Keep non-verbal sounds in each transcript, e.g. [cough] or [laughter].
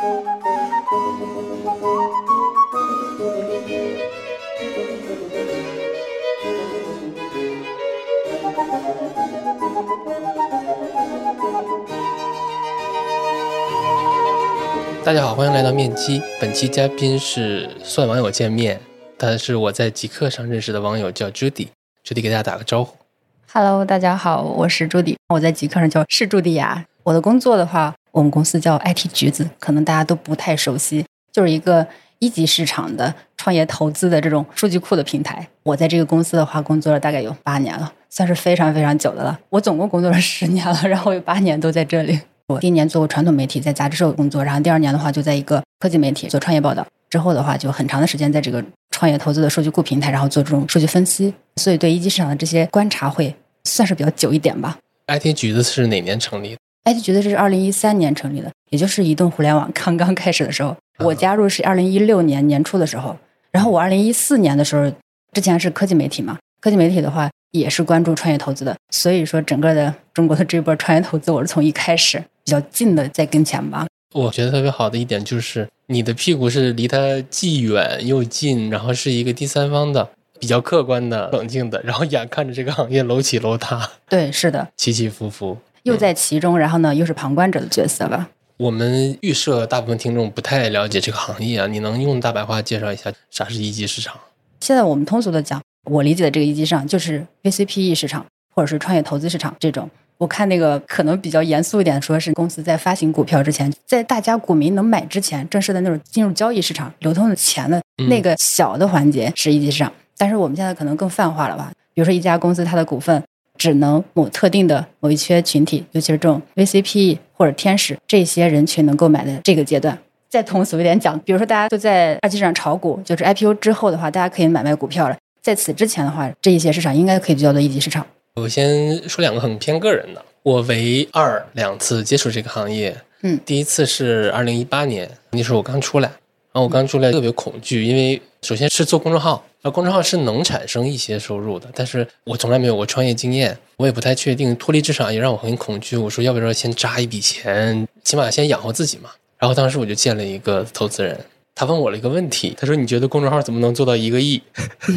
大家好，欢迎来到面基。本期嘉宾是算网友见面，他是我在极客上认识的网友，叫 Judy。Judy 给大家打个招呼。Hello，大家好，我是朱迪，我在极客上叫是朱迪呀。我的工作的话，我们公司叫 IT 橘子，可能大家都不太熟悉，就是一个一级市场的创业投资的这种数据库的平台。我在这个公司的话，工作了大概有八年了，算是非常非常久的了。我总共工作了十年了，然后有八年都在这里。我第一年做过传统媒体，在杂志社工作，然后第二年的话就在一个科技媒体做创业报道，之后的话就很长的时间在这个创业投资的数据库平台，然后做这种数据分析，所以对一级市场的这些观察会算是比较久一点吧。IT 橘子是哪年成立的？IT 橘子是二零一三年成立的，也就是移动互联网刚 [laughs] 刚开始的时候。我加入是二零一六年年初的时候，然后我二零一四年的时候，之前是科技媒体嘛，科技媒体的话也是关注创业投资的，所以说整个的中国的这波创业投资，我是从一开始比较近的在跟前吧。我觉得特别好的一点就是你的屁股是离它既远又近，然后是一个第三方的、比较客观的、冷静的，然后眼看着这个行业楼起楼塌、对，是的，起起伏伏。又在其中，然后呢又是旁观者的角色吧。我们预设大部分听众不太了解这个行业啊，你能用大白话介绍一下啥是一级市场？现在我们通俗的讲，我理解的这个一级市场就是 VCPE 市场或者是创业投资市场这种。我看那个可能比较严肃一点，说是公司在发行股票之前，在大家股民能买之前，正式的那种进入交易市场流通的钱的那个小的环节是一级市场。但是我们现在可能更泛化了吧？比如说一家公司它的股份只能某特定的某一些群体，尤其是这种 VCPE 或者天使这些人群能够买的这个阶段。再通俗一点讲，比如说大家都在二级市场炒股，就是 IPO 之后的话，大家可以买卖股票了。在此之前的话，这一些市场应该可以叫做一级市场。我先说两个很偏个人的，我唯二两次接触这个行业，嗯第一次是二零一八年，那时候我刚出来，然后我刚出来特别恐惧，因为首先是做公众号，那公众号是能产生一些收入的，但是我从来没有过创业经验，我也不太确定，脱离职场也让我很恐惧。我说要不要先扎一笔钱，起码先养活自己嘛。然后当时我就见了一个投资人，他问我了一个问题，他说你觉得公众号怎么能做到一个亿？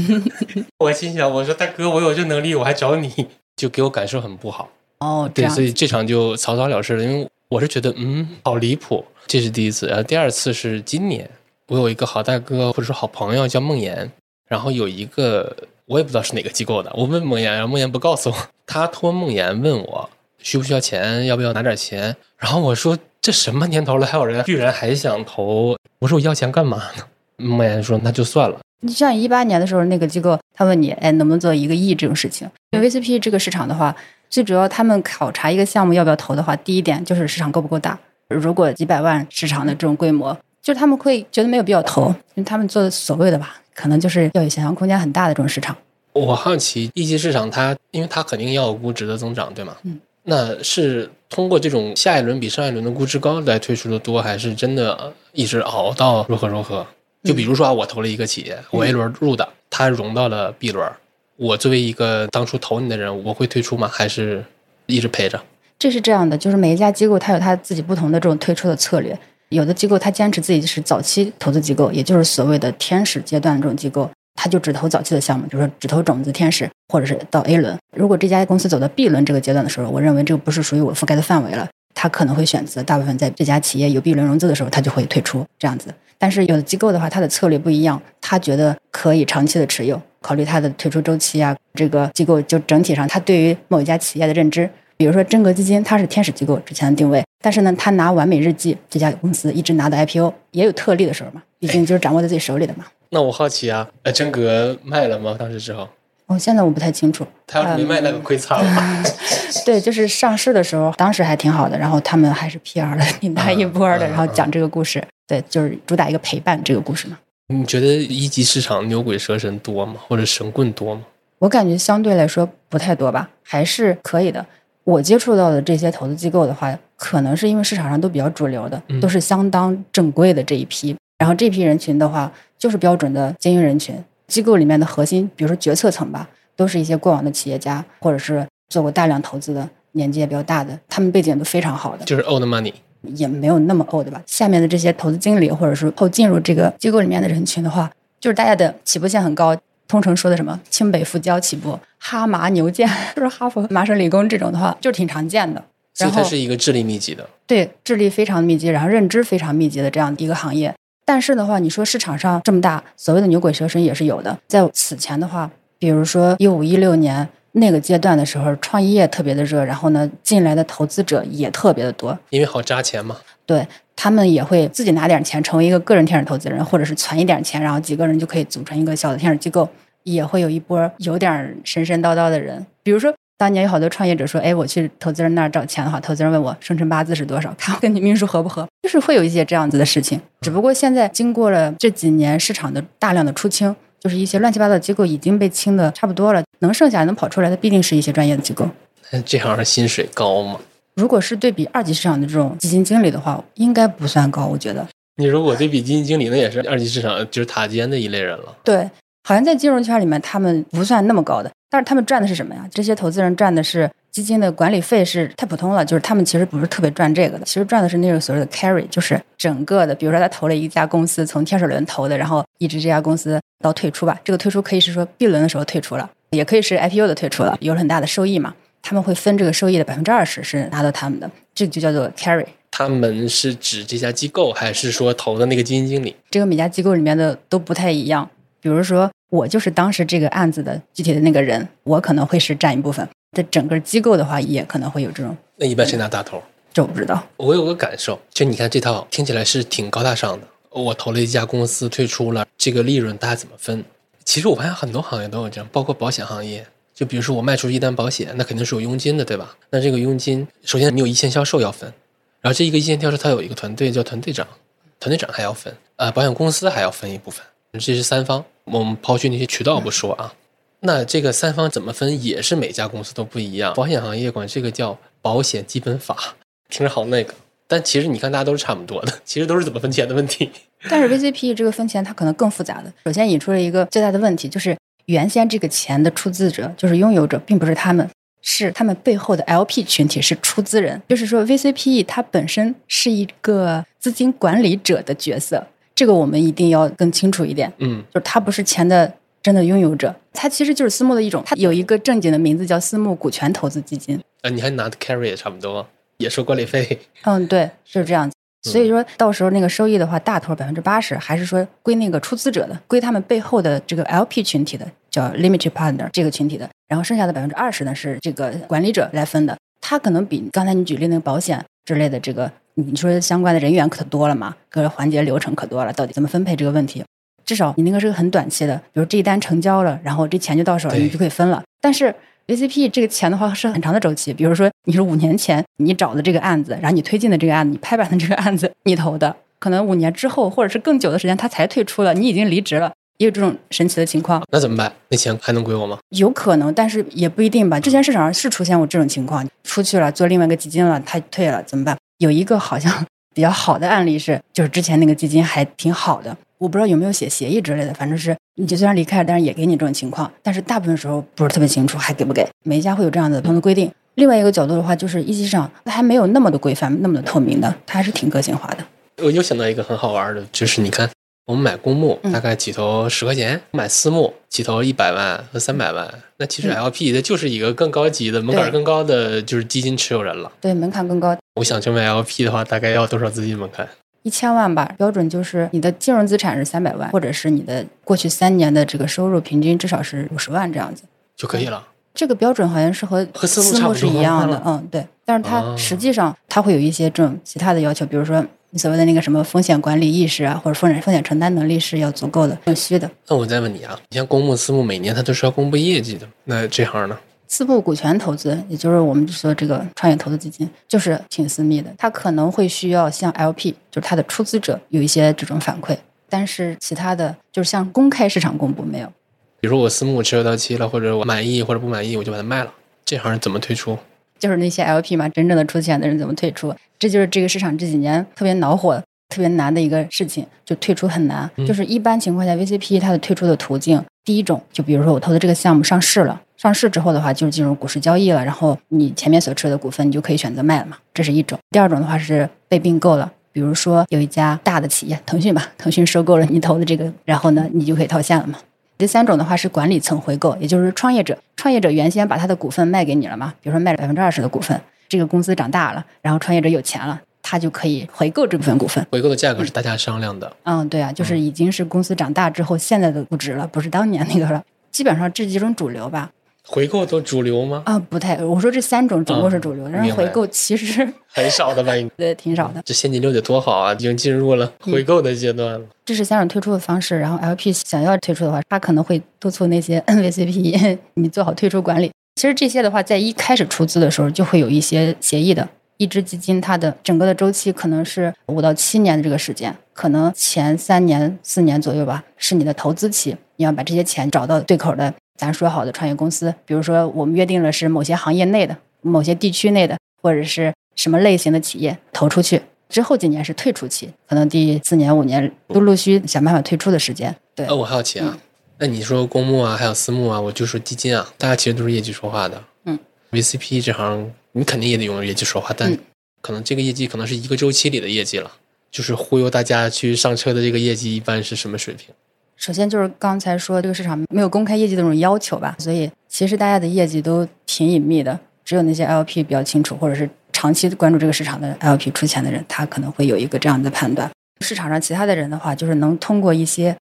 [laughs] 我心想，我说大哥，我有这能力，我还找你，就给我感受很不好。哦，对，所以这场就草草了事了，因为我是觉得，嗯，好离谱，这是第一次。然后第二次是今年，我有一个好大哥或者说好朋友叫梦岩，然后有一个我也不知道是哪个机构的，我问梦岩，然后梦岩不告诉我，[laughs] 他托梦岩问我需不需要钱，要不要拿点钱，然后我说这什么年头了，还有人居然还想投，我说我要钱干嘛呢？梦岩说那就算了。你像一八年的时候，那个机构他问你，哎，能不能做一个亿这种事情？因为 VCP 这个市场的话，最主要他们考察一个项目要不要投的话，第一点就是市场够不够大。如果几百万市场的这种规模，就是他们会觉得没有必要投，因为他们做的所谓的吧，可能就是要有想象空间很大的这种市场。我好奇一级市场它，因为它肯定要有估值的增长，对吗？嗯。那是通过这种下一轮比上一轮的估值高来推出的多，还是真的一直熬到如何如何？就比如说啊，我投了一个企业，我 A 轮入的，它融到了 B 轮，我作为一个当初投你的人，我会退出吗？还是一直陪着？这是这样的，就是每一家机构它有它自己不同的这种推出的策略。有的机构它坚持自己是早期投资机构，也就是所谓的天使阶段的这种机构，它就只投早期的项目，比如说只投种子天使，或者是到 A 轮。如果这家公司走到 B 轮这个阶段的时候，我认为这个不是属于我覆盖的范围了，它可能会选择大部分在这家企业有 B 轮融资的时候，它就会退出这样子。但是有的机构的话，它的策略不一样，他觉得可以长期的持有，考虑它的退出周期啊，这个机构就整体上它对于某一家企业的认知。比如说真格基金，它是天使机构之前的定位，但是呢，他拿完美日记这家公司一直拿到 IPO，也有特例的时候嘛，毕竟就是掌握在自己手里的嘛。那我好奇啊，呃，真格卖了吗？当时之后，哦，现在我不太清楚。他要是没卖，那个亏惨了。[laughs] 对，就是上市的时候，当时还挺好的，然后他们还是 PR 的 [laughs] 挺大一波的，然后讲这个故事，对，就是主打一个陪伴这个故事嘛。你觉得一级市场牛鬼蛇神多吗？或者神棍多吗？我感觉相对来说不太多吧，还是可以的。我接触到的这些投资机构的话，可能是因为市场上都比较主流的，嗯都是相当正规的这一批。然后这批人群的话，就是标准的精英人群。机构里面的核心，比如说决策层吧，都是一些过往的企业家，或者是做过大量投资的，年纪也比较大的，他们背景都非常好的。就是 old money。也没有那么 old 吧。下面的这些投资经理或者是后进入这个机构里面的人群的话，就是大家的起步线很高，通常说的什么清北复交起步、哈麻牛剑，[laughs] 就是哈佛、麻省理工这种的话，就挺常见的。所以它是一个智力密集的。对，智力非常密集，然后认知非常密集的这样一个行业。但是的话，你说市场上这么大，所谓的牛鬼蛇神也是有的。在此前的话，比如说一五一六年那个阶段的时候，创业特别的热，然后呢，进来的投资者也特别的多，因为好扎钱嘛。对他们也会自己拿点钱，成为一个个人天使投资人，或者是存一点钱，然后几个人就可以组成一个小的天使机构。也会有一波有点神神叨叨的人，比如说当年有好多创业者说：“哎，我去投资人那儿找钱的话，投资人问我生辰八字是多少，看我跟你命数合不合。”就是会有一些这样子的事情。只不过现在经过了这几年市场的大量的出清，就是一些乱七八糟的机构已经被清的差不多了，能剩下能跑出来的必定是一些专业的机构。那这行的薪水高吗？如果是对比二级市场的这种基金经理的话，应该不算高，我觉得。你如果对比基金经理，那也是二级市场就是塔尖的一类人了。对，好像在金融圈里面，他们不算那么高的，但是他们赚的是什么呀？这些投资人赚的是基金的管理费，是太普通了，就是他们其实不是特别赚这个的，其实赚的是那种所谓的 carry，就是整个的，比如说他投了一家公司，从天使轮投的，然后一直这家公司到退出吧，这个退出可以是说 B 轮的时候退出了，也可以是 IPO 的退出了，有了很大的收益嘛，他们会分这个收益的百分之二十是拿到他们的，这个就叫做 carry。他们是指这家机构，还是说投的那个基金经理？这个每家机构里面的都不太一样。比如说，我就是当时这个案子的具体的那个人，我可能会是占一部分。在整个机构的话，也可能会有这种，那一般谁拿大头？这我不知道。我有个感受，就你看这套听起来是挺高大上的。我投了一家公司退出了，这个利润大家怎么分？其实我发现很多行业都有这样，包括保险行业。就比如说我卖出一单保险，那肯定是有佣金的，对吧？那这个佣金，首先你有一线销售要分，然后这一个一线销售它有一个团队叫团队长，团队长还要分，呃，保险公司还要分一部分，这是三方。我们抛去那些渠道不说啊，那这个三方怎么分也是每家公司都不一样。保险行业管这个叫保险基本法，听着好那个，但其实你看大家都是差不多的，其实都是怎么分钱的问题。但是 VCP 这个分钱它可能更复杂的。首先引出了一个最大的问题，就是原先这个钱的出资者就是拥有者，并不是他们，是他们背后的 LP 群体是出资人。就是说 VCPE 它本身是一个资金管理者的角色，这个我们一定要更清楚一点。嗯，就是它不是钱的真的拥有者，它其实就是私募的一种，它有一个正经的名字叫私募股权投资基金。啊，你还拿的 carry 也差不多，也收管理费。嗯，对，是这样子。所以说到时候那个收益的话，大头百分之八十，还是说归那个出资者的，归他们背后的这个 LP 群体的，叫 limited partner 这个群体的，然后剩下的百分之二十呢是这个管理者来分的。他可能比刚才你举例那个保险之类的这个，你说相关的人员可多了嘛，各个环节流程可多了，到底怎么分配这个问题？至少你那个是个很短期的，比如这一单成交了，然后这钱就到手了，你就可以分了。但是 VCP 这个钱的话是很长的周期，比如说你是五年前你找的这个案子，然后你推进的这个案子，你拍板的这个案子，你投的，可能五年之后或者是更久的时间，他才退出了，你已经离职了，也有这种神奇的情况，那怎么办？那钱还能归我吗？有可能，但是也不一定吧。之前市场上是出现过这种情况，出去了做另外一个基金了，他退了怎么办？有一个好像 [laughs] 比较好的案例是，就是之前那个基金还挺好的，我不知道有没有写协议之类的，反正是你就虽然离开了，但是也给你这种情况，但是大部分时候不是特别清楚还给不给，每一家会有这样的不同的规定。另外一个角度的话，就是一级市场它还没有那么的规范，那么的透明的，它还是挺个性化的。我又想到一个很好玩的，就是你看，我们买公募嗯大概几头十块钱，买私募几头一百万和三百万，那其实嗯 LP 它就是一个更高级的门槛更高的就是基金持有人了。对，门槛更高，我想成为 LP 的话，大概要多少资金门槛？一千万吧，标准就是你的金融资产是三百万，或者是你的过去三年的这个收入平均至少是五十万这样子。就可以了。这个标准好像是和和私募是一样的，[laughs] 嗯，对。但是它哦实际上它会有一些这种其他的要求，比如说你所谓的那个什么风险管理意识啊，或者风险风险承担能力是要足够的，必须的。那我再问你啊，你像公募、私募，每年它都是要公布业绩的，那这行呢？私募股权投资，也就是我们说这个创业投资基金，就是挺私密的。它可能会需要向 LP，就是它的出资者有一些这种反馈，但是其他的就是向公开市场公布没有。比如说我私募持有到期了，或者我满意或者不满意，我就把它卖了。这行怎么退出？就是那些 LP 嘛，真正的出钱的人怎么退出？这就是这个市场这几年特别恼火。特别难的一个事情，就退出很难。嗯就是一般情况下，VCP 它的退出的途径，第一种就比如说我投的这个项目上市了，上市之后的话就是进入股市交易了，然后你前面所持有的股份你就可以选择卖了嘛，这是一种。第二种的话是被并购了。比如说有一家大的企业，腾讯吧，[laughs] 腾讯收购了你投的这个，然后呢，你就可以套现了嘛。第三种的话是管理层回购，也就是创业者，创业者原先把他的股份卖给你了嘛，比如说卖了百分之二十的股份，这个公司长大了，然后创业者有钱了，他就可以回购这部分股份。回购的价格是大家商量的，嗯，对啊，就是已经是公司长大之后现在的估值了，不是当年那个了。基本上这几种主流吧。回购都主流吗？啊，不太，我说这三种总共是主流，但是回购其实很少的吧？应 [laughs] 对挺少的。这现金流得多好啊！已经进入了回购的阶段了。这是三种退出的方式，然后 LP 想要退出的话，他可能会督促那些 [coughs] NVCP [laughs] 你做好退出管理。其实这些的话，在一开始出资的时候就会有一些协议的。一只基金它的整个的周期可能是五到七年的这个时间，可能前三年、四年左右吧，是你的投资期，你要把这些钱找到对口的，咱说好的创业公司，比如说我们约定了是某些行业内的、某些地区内的，或者是什么类型的企业投出去。之后几年是退出期，可能第四年、五年都陆续想办法退出的时间。对呃，，我好奇啊，那你说公募啊，还有私募啊，我就说基金啊，大家其实都是业绩说话的。嗯，VCP 这行你肯定也得用业绩说话，但嗯可能这个业绩可能是一个周期里的业绩了，就是忽悠大家去上车的这个业绩一般是什么水平？首先就是刚才说这个市场没有公开业绩的这种要求吧，所以其实大家的业绩都挺隐秘的，只有那些 LP 比较清楚，或者是长期关注这个市场的 LP 出钱的人，他可能会有一个这样的判断。市场上其他的人的话，就是能通过一些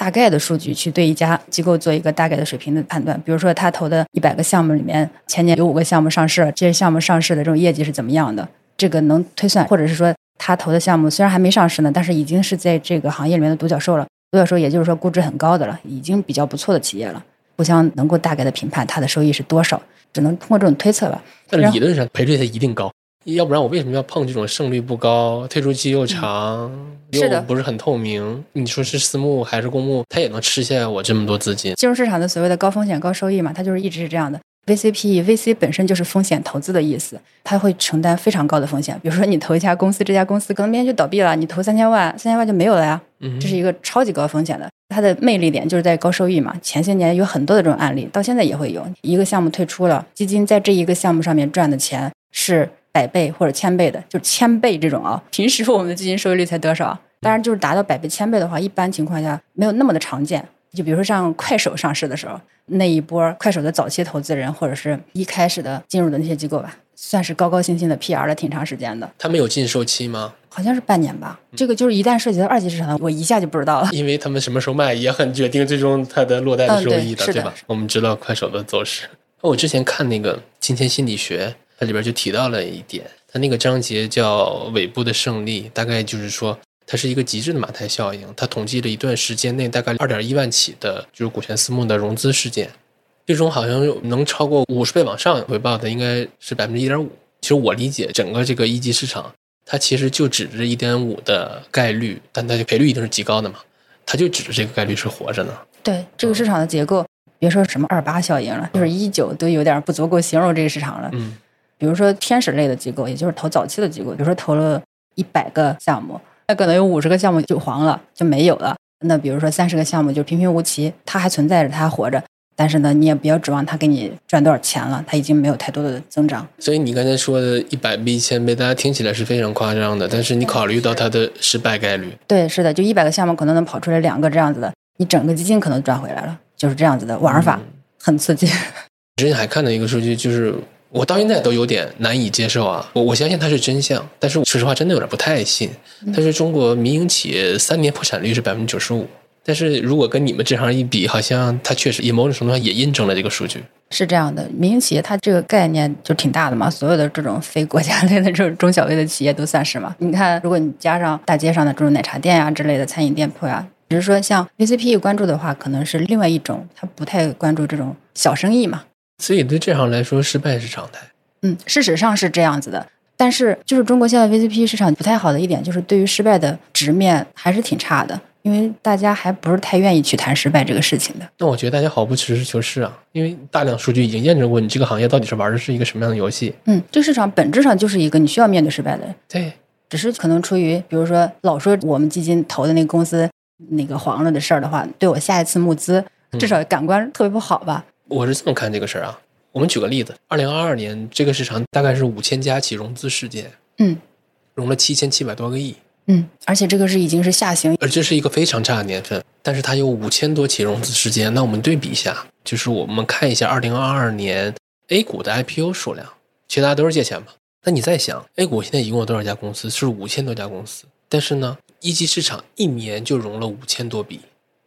大概的数据去对一家机构做一个大概的水平的判断。比如说，他投的一百个项目里面，前年有五个项目上市，这些项目上市的这种业绩是怎么样的？这个能推算，或者是说他投的项目虽然还没上市呢，但是已经是在这个行业里面的独角兽了。独角兽也就是说估值很高的了，已经比较不错的企业了，互相能够大概的评判它的收益是多少，只能通过这种推测吧。但是理论上赔率它一定高，要不然我为什么要碰这种胜率不高、退出期又长、又不是很透明？你说是私募还是公募，它也能吃下我这么多资金。金融市场的所谓的高风险高收益嘛，它就是一直是这样的。VCPE VC 本身就是风险投资的意思，它会承担非常高的风险。比如说你投一家公司，这家公司可能明天就倒闭了，你投三千万，三千万就没有了呀。嗯，这是一个超级高风险的。它的魅力点就是在高收益嘛。前些年有很多的这种案例，到现在也会有。一个项目退出了，基金在这一个项目上面赚的钱是百倍或者千倍的，就是千倍这种啊。平时我们的基金收益率才多少？当然，就是达到百倍、千倍的话，一般情况下没有那么的常见。就比如说像快手上市的时候，那一波快手的早期投资人或者是一开始的进入的那些机构吧，算是高高兴兴的 PR 了挺长时间的，他们有禁售期吗？好像是半年吧。这个就是一旦涉及到二级市场，我一下就不知道了。因为他们什么时候卖也很决定最终它的落袋的收益的，是的吧？我们知道快手的走势。我之前看那个《金钱心理学》，它里边就提到了一点，它那个章节叫“尾部的胜利”，大概就是说它是一个极致的马太效应。它统计了一段时间内大概二点一万起的就是股权私募的融资事件，最终好像有能超过五十倍往上回报的应该是百分之一点五。其实我理解整个这个一级市场，它其实就指着一点五的概率，但它的赔率一定是极高的嘛。它就指着这个概率是活着呢。对这个市场的结构，别说什么二八效应了，就是一九都有点不足够形容这个市场了。嗯，比如说天使类的机构，也就是投早期的机构，比如说投了一百个项目，那可能有五十个项目就黄了，就没有了。那比如说三十个项目就平平无奇，它还存在着，它还活着。但是呢，你也不要指望它给你赚多少钱了，它已经没有太多的增长。所以你刚才说的一百倍、一千倍，大家听起来是非常夸张的，但是你考虑到它的失败概率，对，是的，就一百个项目可能能跑出来两个这样子的，你整个基金可能赚回来了，就是这样子的玩法，很刺激。之前还看到一个数据，就是我到现在都有点难以接受啊。我我相信它是真相，但是说实话，真的有点不太信。但是中国民营企业三年破产率是百分之九十五，但是如果跟你们这行一比，好像它确实也某种程度上也印证了这个数据。是这样的，民营企业它这个概念就挺大的嘛，所有的这种非国家类的这种中小微的企业都算是嘛。你看，如果你加上大街上的这种奶茶店呀、之类的餐饮店铺呀、只是说像 VCP 关注的话，可能是另外一种，他不太关注这种小生意嘛。所以对这行来说，失败是常态。嗯，事实上是这样子的。但是，就是中国现在 VCP 市场不太好的一点，就是对于失败的直面还是挺差的，因为大家还不是太愿意去谈失败这个事情的。那我觉得大家好不实事求是啊，因为大量数据已经验证过你这个行业到底是玩的是一个什么样的游戏。嗯，这个市场本质上就是一个你需要面对失败的。对，只是可能出于比如说老说我们基金投的那个公司那个黄了的事儿的话，对我下一次募资至少感官特别不好吧？我是这么看这个事儿啊。我们举个例子，二零二二年这个市场大概是五千家起融资事件，嗯融了七千七百多个亿，嗯，而且这个是已经是下行，而这是一个非常差的年份，但是它有五千多起融资事件。那我们对比一下，就是我们看一下二零二二年 A 股的 IPO 数量，其实大家都是借钱嘛。那你再想，A 股现在一共有多少家公司？是五千多家公司，但是呢，一级市场一年就融了五千多笔，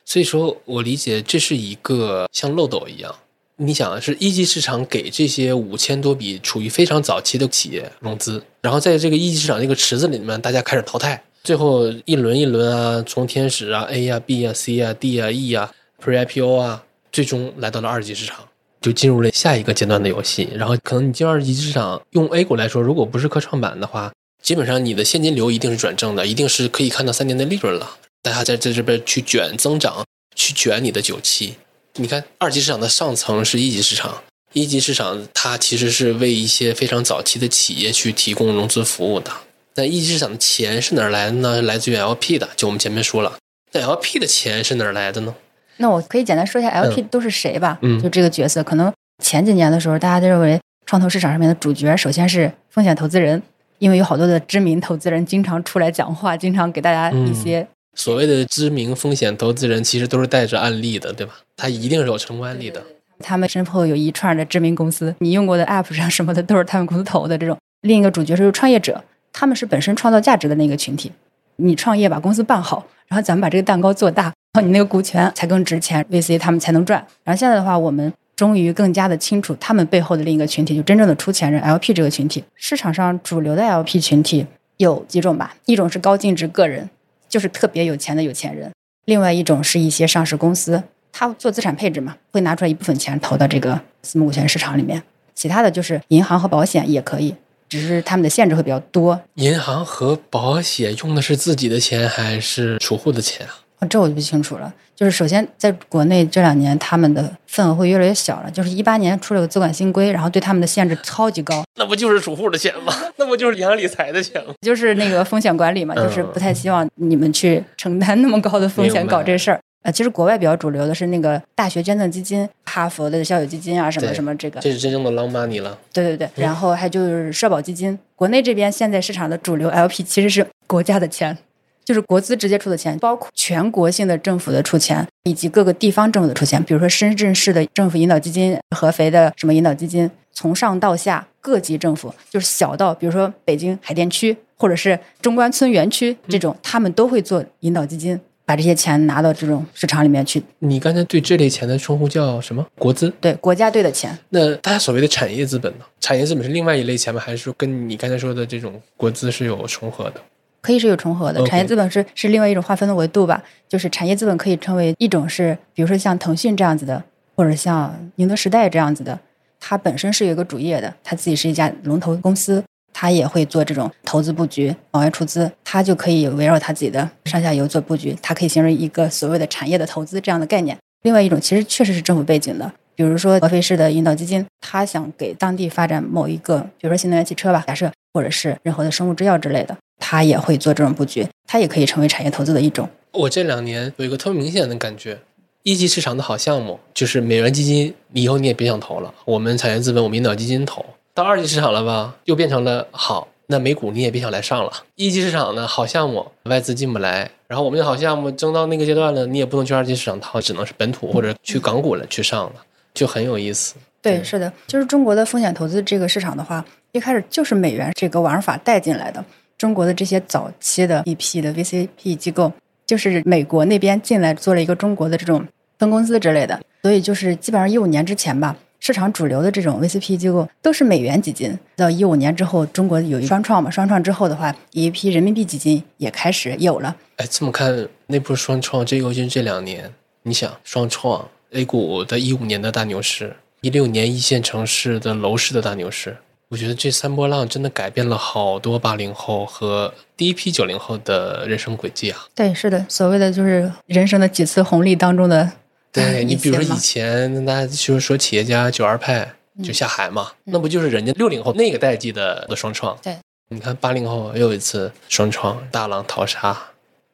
所以说我理解这是一个像漏斗一样。你想是一级市场给这些五千多笔处于非常早期的企业融资，然后在这个一级市场这个池子里面，大家开始淘汰，最后一轮一轮啊，从天使啊、A 啊、B 啊、C 啊、D 啊、E 啊、Pre IPO 啊，最终来到了二级市场，就进入了下一个阶段的游戏。然后可能你进二级市场，用 A 股来说，如果不是科创板的话，基本上你的现金流一定是转正的，一定是可以看到三年的利润了。大家在在这边去卷增长，去卷你的九期。你看，二级市场的上层是一级市场，一级市场它其实是为一些非常早期的企业去提供融资服务的。那一级市场的钱是哪儿来的呢？来自于 LP 的，就我们前面说了，那 LP 的钱是哪儿来的呢？那我可以简单说一下 LP 都是谁吧？嗯就这个角色，可能前几年的时候，大家都认为创投市场上面的主角首先是风险投资人，因为有好多的知名投资人经常出来讲话，经常给大家一些所谓的知名风险投资人，其实都是带着案例的，对吧？他一定是有成功案例的。他们身后有一串的知名公司，你用过的 App 上什么的都是他们公司投的这种。另一个主角是创业者，他们是本身创造价值的那个群体。你创业把公司办好，然后咱们把这个蛋糕做大，然后你那个股权才更值钱，VC 他们才能赚。然后现在的话，我们终于更加的清楚他们背后的另一个群体，就真正的出钱人 LP 这个群体。市场上主流的 LP 群体有几种吧，一种是高净值个人，就是特别有钱的有钱人；另外一种是一些上市公司，他做资产配置嘛，会拿出来一部分钱投到这个私募股权市场里面。其他的就是银行和保险也可以，只是他们的限制会比较多。银行和保险用的是自己的钱还是储户的钱啊？哦这我就不清楚了。就是首先在国内这两年，他们的份额会越来越小了。就是一八年出了个资管新规，然后对他们的限制超级高，那不就是储户的钱吗？那不就是银行理财的钱吗？就是那个风险管理嘛，嗯就是不太希望你们去承担那么高的风险搞这事儿。呃，其实国外比较主流的是那个大学捐赠基金，哈佛的校友基金啊，什么什么这个，这是真正的 long money 了。对对对，然后还就是社保基金。国内这边现在市场的主流 LP 其实是国家的钱，就是国资直接出的钱，包括全国性的政府的出钱，以及各个地方政府的出钱。比如说深圳市的政府引导基金、合肥的什么引导基金，从上到下各级政府，就是小到比如说北京海淀区或者是中关村园区这种，他们都会做引导基金，把这些钱拿到这种市场里面去。你刚才对这类钱的称呼叫什么？国资？对国家队的钱，那大家所谓的产业资本呢？产业资本是另外一类钱吗？还是说跟你刚才说的这种国资是有重合的？可以是有重合的。产业资本是是另外一种划分的维度吧，就是产业资本可以称为一种是，比如说像腾讯这样子的，或者像宁德时代这样子的，它本身是有一个主业的，它自己是一家龙头公司，它也会做这种投资布局、往外出资，它就可以围绕它自己的上下游做布局，它可以形成一个所谓的产业的投资这样的概念。另外一种其实确实是政府背景的，比如说合肥市的引导基金，它想给当地发展某一个，比如说新能源汽车吧，假设或者是任何的生物制药之类的，它也会做这种布局，它也可以成为产业投资的一种。我这两年有一个特别明显的感觉，一级市场的好项目就是美元基金，你以后你也别想投了，我们产业资本，我们引导基金投。到二级市场了吧，又变成了好，那美股你也别想来上了。一级市场呢，好项目外资进不来，然后我们的好项目争到那个阶段了，你也不能去二级市场套，只能是本土或者去港股了去上了，就很有意思。对是的，就是中国的风险投资这个市场的话，一开始就是美元这个玩法带进来的。中国的这些早期的一批的 VCP 机构，就是美国那边进来做了一个中国的这种分公司之类的，所以就是基本上一五年之前吧，市场主流的这种 VCP 机构都是美元基金。到一五年之后，中国有一双创嘛，双创之后的话，一批人民币基金也开始有了。哎，这么看，那波双创这尤其是这两年，你想双创 A 股的一五年的大牛市，一六年一线城市的楼市的大牛市，我觉得这三波浪真的改变了好多八零后和第一批九零后的人生轨迹啊。对，是的，所谓的就是人生的几次红利当中的对你，比如说以前大家就是说企业家九二派就下海嘛，那不就是人家六零后那个代际的的双创？对，你看八零后又一次双创，大浪淘沙，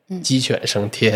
嗯鸡犬升天。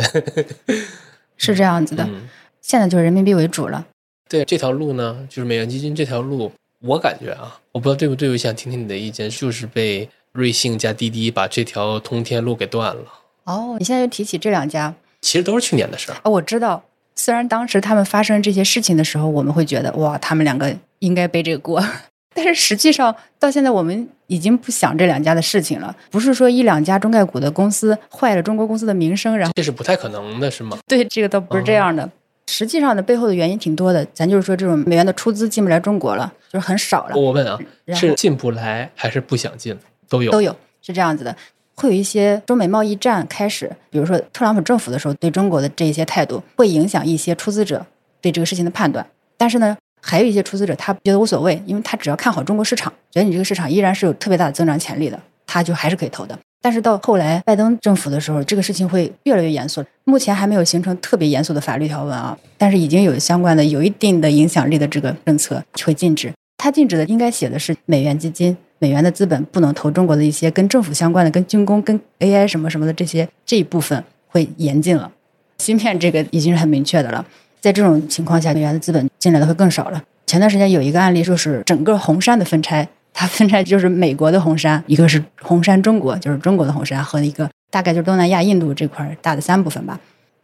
[laughs] 是这样子的。嗯，现在就是人民币为主了。对这条路呢，就是美元基金这条路，我感觉啊，我不知道对不对，我想听听你的意见，就是被瑞幸加滴滴把这条通天路给断了。哦，你现在又提起这两家，其实都是去年的事儿。啊，我知道。虽然当时他们发生这些事情的时候，我们会觉得哇，他们两个应该背这个锅，[laughs] 但是实际上到现在，我们已经不想这两家的事情了。不是说一两家中概股的公司坏了中国公司的名声，然后这是不太可能的，是吗？对这个倒不是这样的。实际上呢，背后的原因挺多的。咱就是说，这种美元的出资进不来中国了，就是很少了，我问啊，是进不来还是不想进？都有。都有，是这样子的。会有一些中美贸易战开始，比如说特朗普政府的时候对中国的这一些态度，会影响一些出资者对这个事情的判断。但是呢，还有一些出资者他觉得无所谓，因为他只要看好中国市场，觉得你这个市场依然是有特别大的增长潜力的，他就还是可以投的。但是到后来拜登政府的时候，这个事情会越来越严肃。目前还没有形成特别严肃的法律条文啊，但是已经有相关的有一定的影响力的这个政策会禁止。它禁止的应该写的是美元基金、美元的资本不能投中国的一些跟政府相关的、跟军工、跟 AI 什么什么的这些这一部分会严禁了。芯片这个已经是很明确的了，在这种情况下，美元的资本进来的会更少了。前段时间有一个案例，就是整个红杉的分拆，它分拆就是美国的红杉，一个是红杉中国，就是中国的红杉，和一个大概就是东南亚、印度这块儿大的三部分吧。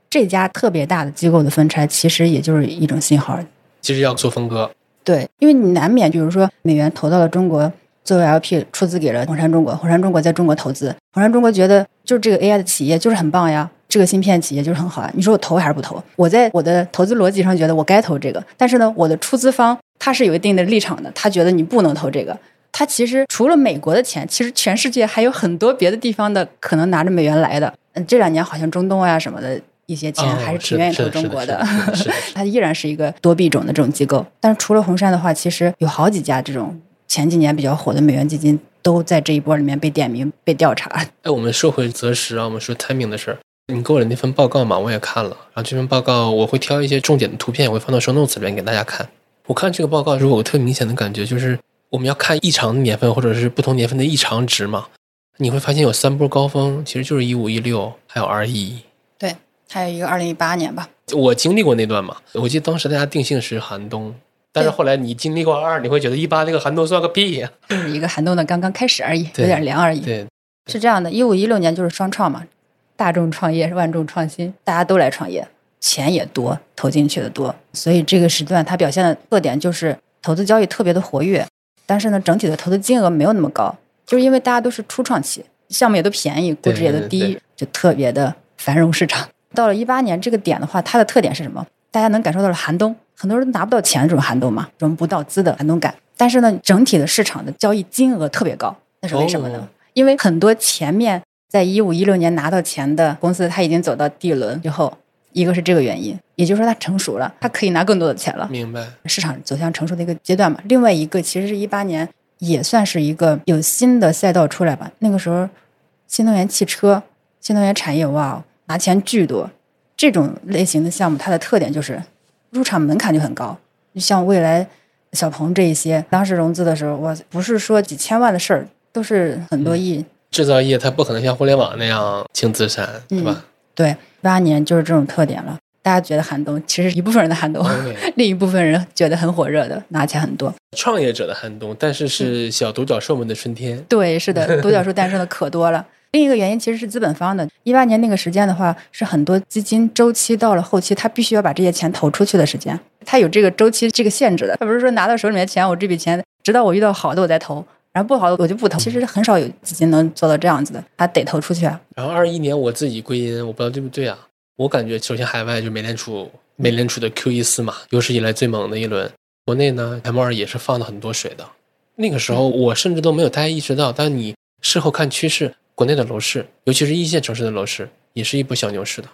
这家特别大的机构的分拆，其实也就是一种信号，其实要做分割。对，因为你难免，比如说美元投到了中国，作为 LP 出资给了红杉中国，红杉中国在中国投资，红杉中国觉得就是这个 AI 的企业就是很棒呀，这个芯片企业就是很好啊。你说我投还是不投？我在我的投资逻辑上觉得我该投这个，但是呢，我的出资方他是有一定的立场的，他觉得你不能投这个。他其实除了美国的钱，其实全世界还有很多别的地方的可能拿着美元来的。嗯，这两年好像中东啊什么的一些钱哦还是挺愿意投中国的它依然是一个多币种的这种机构。但是除了红杉的话，其实有好几家这种前几年比较火的美元基金都在这一波里面被点名、被调查。哎，我们说回择时啊，我们说 timing 的事儿。你给我的那份报告嘛，我也看了。然后这份报告我会挑一些重点的图片，我会放到 show notes 里面给大家看。我看这个报告的时候，我特别明显的感觉就是，我们要看异常的年份或者是不同年份的异常值嘛。你会发现有三波高峰，其实就是一五一六，还有二一。对，还有一个二零一八年吧，我经历过那段嘛，我记得当时大家定性是寒冬，但是后来你经历过二，你会觉得一八那个寒冬算个屁呀、就是一个寒冬的刚刚开始而已，有点凉而已。对，是这样的，一五一六年就是双创嘛，大众创业、万众创新，大家都来创业，钱也多，投进去的多，所以这个时段它表现的特点就是投资交易特别的活跃，但是呢，整体的投资金额没有那么高，就是因为大家都是初创企业，项目也都便宜，估值也都低，对对就特别的繁荣市场。到了一八年这个点的话，它的特点是什么？大家能感受到了寒冬，很多人拿不到钱的这种寒冬嘛，融不到资的寒冬感。但是呢，整体的市场的交易金额特别高，那是为什么呢？哦因为很多前面在一五一六年拿到钱的公司，它已经走到 D 轮之后，一个是这个原因，也就是说它成熟了，它可以拿更多的钱了，明白。市场走向成熟的一个阶段嘛。另外一个其实是一八年也算是一个有新的赛道出来吧，那个时候新能源汽车、新能源产业哇拿钱巨多，这种类型的项目它的特点就是入场门槛就很高，就像未来。小鹏这一些，当时融资的时候，我不是说几千万的事儿，都是很多亿，制造业它不可能像互联网那样轻资产，对吧？对，八年就是这种特点了。大家觉得寒冬，其实一部分人的寒冬 [laughs] 另一部分人觉得很火热的，拿钱很多。创业者的寒冬，但是是小独角兽们的春天。对，是的，[laughs] 独角兽诞生的可多了。另一个原因其实是资本方的。一八年那个时间的话，是很多基金周期到了后期，他必须要把这些钱投出去的时间，他有这个周期这个限制的。他不是说拿到手里面的钱，我这笔钱直到我遇到好的我再投，然后不好的我就不投。其实很少有基金能做到这样子的，它得投出去啊。然后二一年我自己归因，我不知道对不对啊？我感觉首先海外就美联储，美联储的 Q 一四嘛，有史以来最猛的一轮。国内呢，M 二也是放了很多水的。那个时候我甚至都没有太意识到，但你事后看趋势，国内的楼市，尤其是一线城市的楼市，也是一波小牛市的。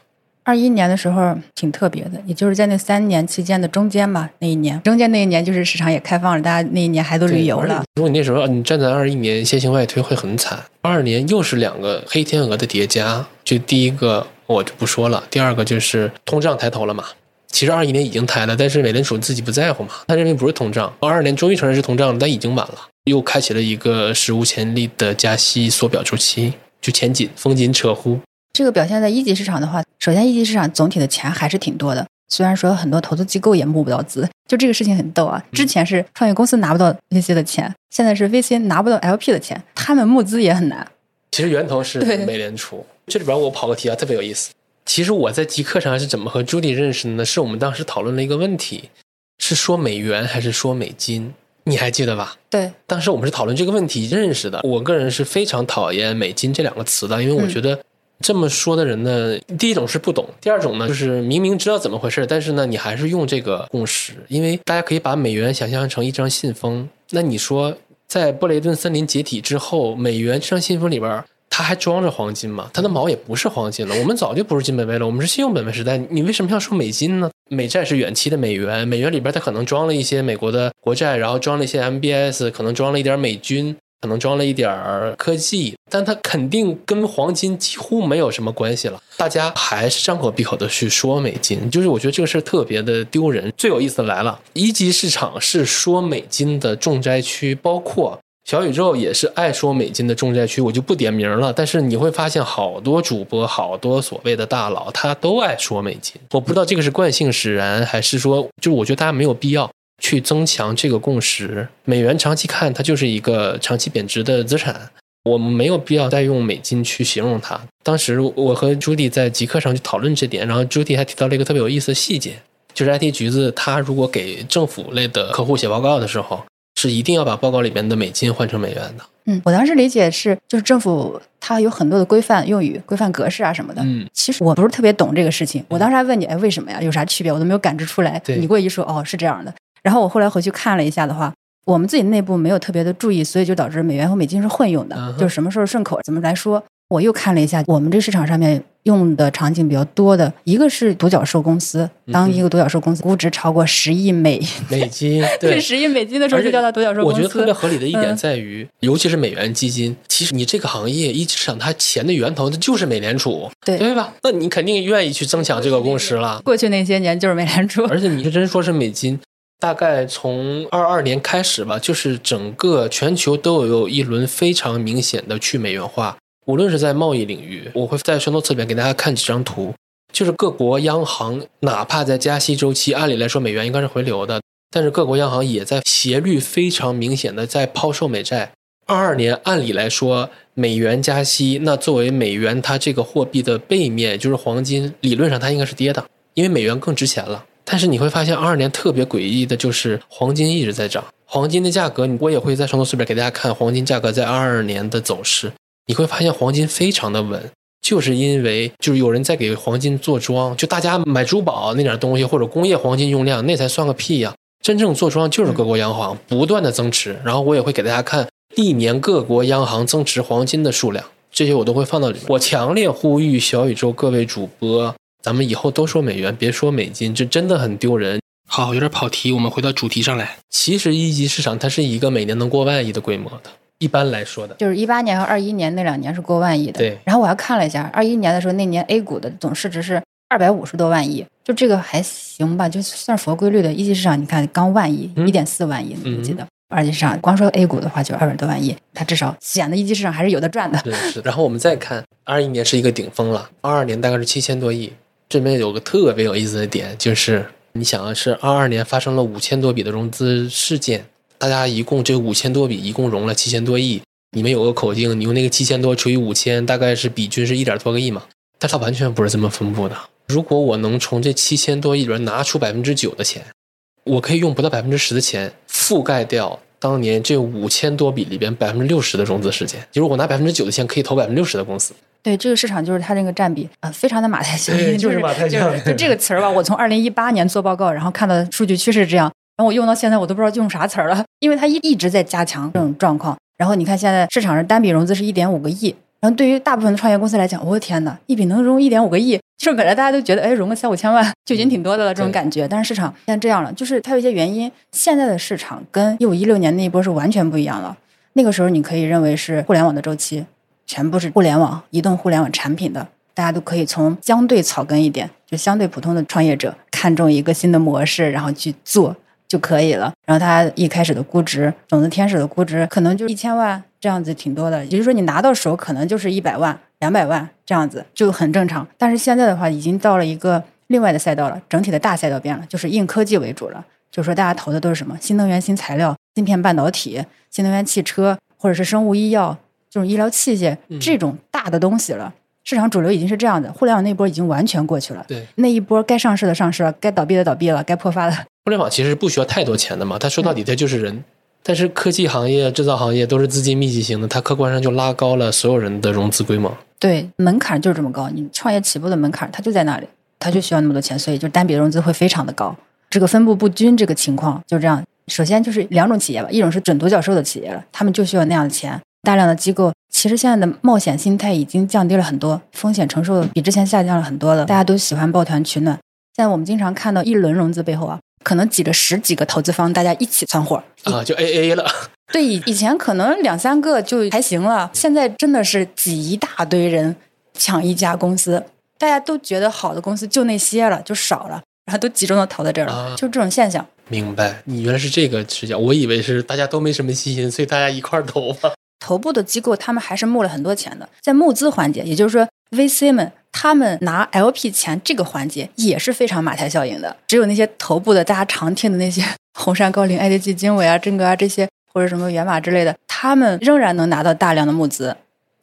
二一年的时候挺特别的，也就是在那三年期间的中间吧，那一年中间那一年就是市场也开放了，大家那一年还都旅游了。如果你那时候你站在二一年先行外推会很惨，二二年又是两个黑天鹅的叠加，就第一个我就不说了，第二个就是通胀抬头了嘛。其实二一年已经抬了，但是美联储自己不在乎嘛，他认为不是通胀。二二年终于承认是通胀了，但已经晚了。又开启了一个史无前例的加息缩表周期，就前紧风紧扯呼。这个表现在一级市场的话，首先一级市场总体的钱还是挺多的，虽然说很多投资机构也募不到资，就这个事情很逗啊。之前是创业公司拿不到 VC 的钱，现在是 VC 拿不到 LP 的钱，他们募资也很难。其实源头是美联储。这里边我跑个题啊，特别有意思。其实我在极客上是怎么和朱迪认识的呢？是我们当时讨论了一个问题，是说美元还是说美金？你还记得吧？对，当时我们是讨论这个问题认识的。我个人是非常讨厌“美金”这两个词的，因为我觉得这么说的人呢，第一种是不懂，第二种呢就是明明知道怎么回事，但是呢你还是用这个共识。因为大家可以把美元想象成一张信封，那你说在布雷顿森林解体之后，美元这张信封里边。它还装着黄金吗？它的毛也不是黄金了。我们早就不是金本位了，我们是信用本位时代。你为什么要说美金呢？美债是远期的美元，美元里边它可能装了一些美国的国债，然后装了一些 MBS，可能装了一点美军，可能装了一点儿科技，但它肯定跟黄金几乎没有什么关系了。大家还是张口闭口的去说美金，就是我觉得这个事儿特别的丢人。最有意思的来了，一级市场是说美金的重灾区，包括。小宇宙也是爱说美金的重灾区，我就不点名了。但是你会发现，好多主播、好多所谓的大佬，他都爱说美金。我不知道这个是惯性使然，还是说，就是我觉得大家没有必要去增强这个共识。美元长期看，它就是一个长期贬值的资产，我们没有必要再用美金去形容它。当时我和朱迪在极客上去讨论这点，然后朱迪还提到了一个特别有意思的细节，就是 IT 橘子他如果给政府类的客户写报告的时候。是一定要把报告里边的美金换成美元的。嗯，我当时理解是，就是政府它有很多的规范用语、规范格式啊什么的。嗯，其实我不是特别懂这个事情。我当时还问你，哎，为什么呀？有啥区别？我都没有感知出来。对，你给我一说，哦，是这样的。然后我后来回去看了一下的话，我们自己内部没有特别的注意，所以就导致美元和美金是混用的，就是什么时候顺口怎么来说。我又看了一下，我们这市场上面用的场景比较多的一个是独角兽公司，当一个独角兽公司估值超过十亿美美金，[laughs] 对，十亿美金的时候就叫它独角兽公司。我觉得特别合理的一点在于，尤其是美元基金，其实你这个行业一级市场它钱的源头那就是美联储，对对吧？那你肯定愿意去增强这个共识了。过去那些年就是美联储，而且你是真说是美金，大概从二二年开始吧，就是整个全球都有一轮非常明显的去美元化。无论是在贸易领域，我会在宣传侧面给大家看几张图，就是各国央行哪怕在加息周期，按理来说美元应该是回流的，但是各国央行也在斜率非常明显的在抛售美债。二二年按理来说美元加息，那作为美元它这个货币的背面就是黄金，理论上它应该是跌的，因为美元更值钱了。但是你会发现二二年特别诡异的就是黄金一直在涨，黄金的价格我也会在传统视频给大家看黄金价格在二二年的走势。你会发现黄金非常的稳，就是因为就是有人在给黄金做庄，就大家买珠宝那点东西或者工业黄金用量那才算个屁呀！真正做庄就是各国央行不断的增持，然后我也会给大家看历年各国央行增持黄金的数量，这些我都会放到里面。我强烈呼吁小宇宙各位主播，咱们以后都说美元，别说美金，这真的很丢人。好，有点跑题，我们回到主题上来。其实一级市场它是一个每年能过万亿的规模的。一般来说的，就是一八年和二一年那两年是过万亿的。对，然后我还看了一下，二一年的时候，那年 A 股的总市值是二百五十多万亿，就这个还行吧，就算符合规律的。一级市场你看刚万亿，一点四万亿，我记得。二级市场光说 A 股的话就二百多万亿，它至少显得一级市场还是有的赚的。对是。[laughs] 然后我们再看二一年是一个顶峰了，二二年大概是七千多亿。这边有个特别有意思的点，就是你想啊，是二二年发生了五千多笔的融资事件。大家一共这五千多笔，一共融了七千多亿。你们有个口径，你用那个七千多除以五千，大概是比均是一点多个亿嘛？但它完全不是这么分布的。如果我能从这七千多亿里边拿出百分之九的钱，我可以用不到百分之十的钱覆盖掉当年这五千多笔里边百分之六十的融资事件。就是我拿百分之九的钱可以投百分之六十的公司。对，这个市场就是它那个占比啊，非常的马太效应。就是马太效应。就这个词儿吧，我从二零一八年做报告，然后看到数据趋势这样。然后我用到现在，我都不知道用啥词儿了，因为它一一直在加强这种状况。然后你看现在市场上单笔融资是一点五个亿，然后对于大部分的创业公司来讲，我的天哪，一笔能融一点五个亿，就是本来大家都觉得，哎，融个三五千万就已经挺多的了，这种感觉。但是市场现在这样了，就是它有一些原因。现在的市场跟一五一六年那一波是完全不一样了。那个时候你可以认为是互联网的周期，全部是互联网、移动互联网产品的，大家都可以从相对草根一点，就相对普通的创业者看中一个新的模式，然后去做。就可以了。然后他一开始的估值，种子天使的估值可能就一千万这样子，挺多的。也就是说，你拿到手可能就是一百万、两百万这样子，就很正常。但是现在的话，已经到了一个另外的赛道了，整体的大赛道变了，就是硬科技为主了。就是说，大家投的都是什么新能源、新材料、芯片、半导体、新能源汽车，或者是生物医药这种医疗器械这种大的东西了。市场主流已经是这样的，互联网那波已经完全过去了。对，那一波该上市的上市了，该倒闭的倒闭了，该破发的。互联网其实不需要太多钱的嘛，它说到底它就是人。但是科技行业、制造行业都是资金密集型的，它客观上就拉高了所有人的融资规模。对，门槛就是这么高，你创业起步的门槛它就在那里，它就需要那么多钱，所以就单笔融资会非常的高。这个分布不均这个情况就这样。首先就是两种企业吧，一种是准独角兽的企业了，他们就需要那样的钱。大量的机构其实现在的冒险心态已经降低了很多，风险承受比之前下降了很多了。大家都喜欢抱团取暖。现在我们经常看到一轮融资背后啊，可能挤着十几个投资方，大家一起窜火啊，就 A A 了。[laughs] 对，以以前可能两三个就还行了，现在真的是挤一大堆人抢一家公司，大家都觉得好的公司就那些了，就少了，然后都集中的投在这儿了，就这种现象。明白，你原来是这个视角，我以为是大家都没什么信心，所以大家一块儿投吧。头部的机构他们还是募了很多钱的，在募资环节，也就是说 VC 们他们拿 LP 钱这个环节也是非常马太效应的。只有那些头部的大家常听的那些 [laughs] 红杉、高瓴、IDG、经纬啊、真格啊这些，或者什么源码之类的，他们仍然能拿到大量的募资，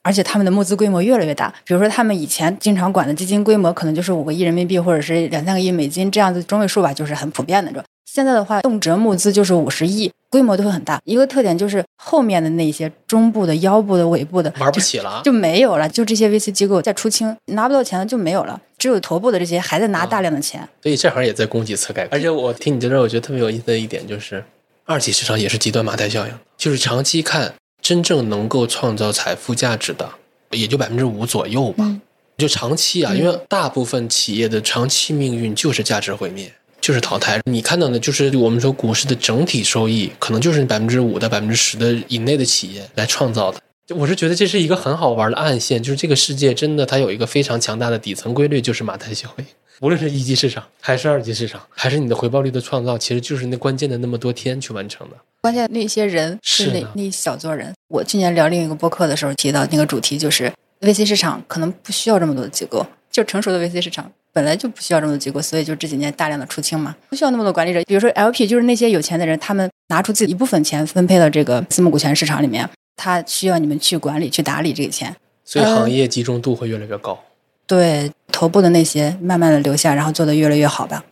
而且他们的募资规模越来越大。比如说他们以前经常管的基金规模可能就是五个亿人民币或者是两三个亿美金这样子中位数吧，就是很普遍的这种。现在的话，动辄募资就是五十亿，规模都会很大。一个特点就是后面的那些中部的、腰部的、尾部的玩不起了，就没有了。就这些 VC 机构在出清，拿不到钱了就没有了。只有头部的这些还在拿大量的钱。所以这行也在供给侧改革。而且我听你在这，我觉得特别有意思的一点就是，二级市场也是极端马太效应，就是长期看，真正能够创造财富价值的也就百分之五左右吧。就长期啊，因为大部分企业的长期命运就是价值毁灭。就是淘汰，你看到的，就是我们说股市的整体收益，可能就是百分之五到百分之十的以内的企业来创造的。就我是觉得这是一个很好玩的暗线，就是这个世界真的它有一个非常强大的底层规律，就是马太效应。无论是一级市场还是二级市场，还是你的回报率的创造，其实就是那关键的那么多天去完成的。关键那些人是那那一小撮人。我去年聊另一个播客的时候提到那个主题，就是 VC 市场可能不需要这么多的机构，就成熟的 VC 市场。本来就不需要这么多机构，所以就这几年大量的出清嘛，不需要那么多管理者。比如说 LP，就是那些有钱的人，他们拿出自己一部分钱分配到这个私募股权市场里面，他需要你们去管理、去打理这个钱，所以行业集中度会越来越高。对，头部的那些慢慢的留下，然后做的越来越好吧。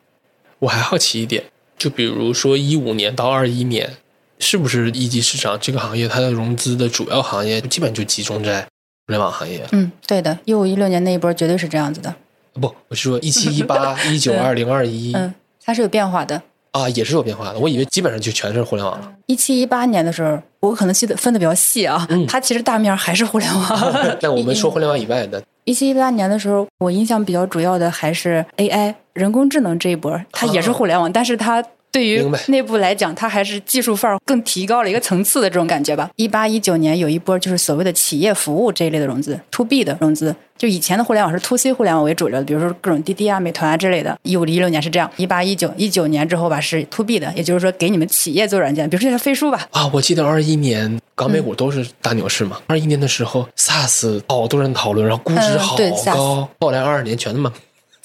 我还好奇一点，就比如说一五年到二一年，是不是一级市场这个行业它的融资的主要行业基本就集中在互联网行业？嗯，对的，一五一六年那一波绝对是这样子的。不，我是说一七一八 [laughs] 一九二零二一，嗯，它是有变化的啊，也是有变化的。我以为基本上就全是互联网了。一七一八年的时候，我可能记得分的比较细啊，它其实大面还是互联网。[laughs] 那我们说互联网以外的，[laughs] 一七一八年的时候，我印象比较主要的还是 AI 人工智能这一波，它也是互联网，但是它。对于内部来讲，它还是技术范儿更提高了一个层次的这种感觉吧。一八一九年有一波就是所谓的企业服务这一类的融资，to B 的融资。就以前的互联网是 to C 互联网为主流的，比如说各种滴滴啊、美团啊之类的。一五一六年是这样，一八一九一九年之后吧是 to B 的，也就是说给你们企业做软件，比如说像飞书吧。啊，我记得二一年港美股都是大牛市嘛。二一年的时候，SaaS 好多人讨论，然后估值好高。后来二二年全那么。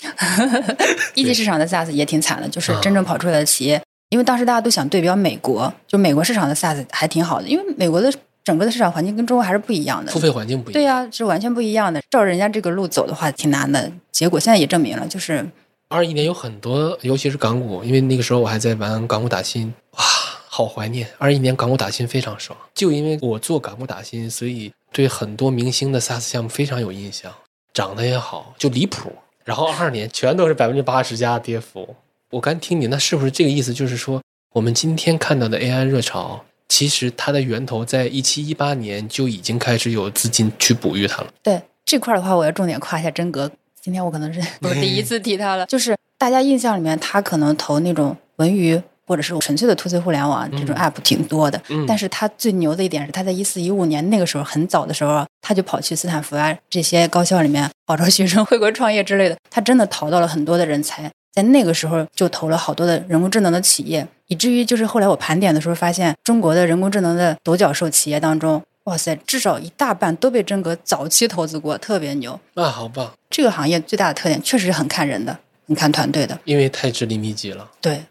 [laughs] 一级市场的 SaaS 也挺惨的，就是真正跑出来的企业，因为当时大家都想对标美国，就美国市场的 SaaS 还挺好的，因为美国的整个的市场环境跟中国还是不一样的，付费环境不一样。对呀，是完全不一样的。照人家这个路走的话，挺难的。结果现在也证明了，就是二一年有很多，尤其是港股，因为那个时候我还在玩港股打新，哇，好怀念二一年港股打新非常爽。就因为我做港股打新，所以对很多明星的 SaaS 项目非常有印象，长得也好，就离谱。然后二二年全都是百分之八十加跌幅。我刚听你，那是不是这个意思？就是说，我们今天看到的 AI 热潮，其实它的源头在一七一八年就已经开始有资金去哺育它了。对这块的话，我要重点夸一下真格。今天我可能是 [laughs] 我第一次提他了，就是大家印象里面，他可能投那种文娱。或者是纯粹的 to C 互联网这种 app 挺多的，但是他最牛的一点是，他在一四一五年那个时候很早的时候，他就跑去斯坦福啊这些高校里面号召学生回国创业之类的，他真的淘到了很多的人才。在那个时候就投了好多的人工智能的企业，以至于就是后来我盘点的时候发现，中国的人工智能的独角兽企业当中，哇塞，至少一大半都被真格早期投资过，特别牛。那，好棒！这个行业最大的特点确实是很看人的，很看团队的。因为太智力密集了。对，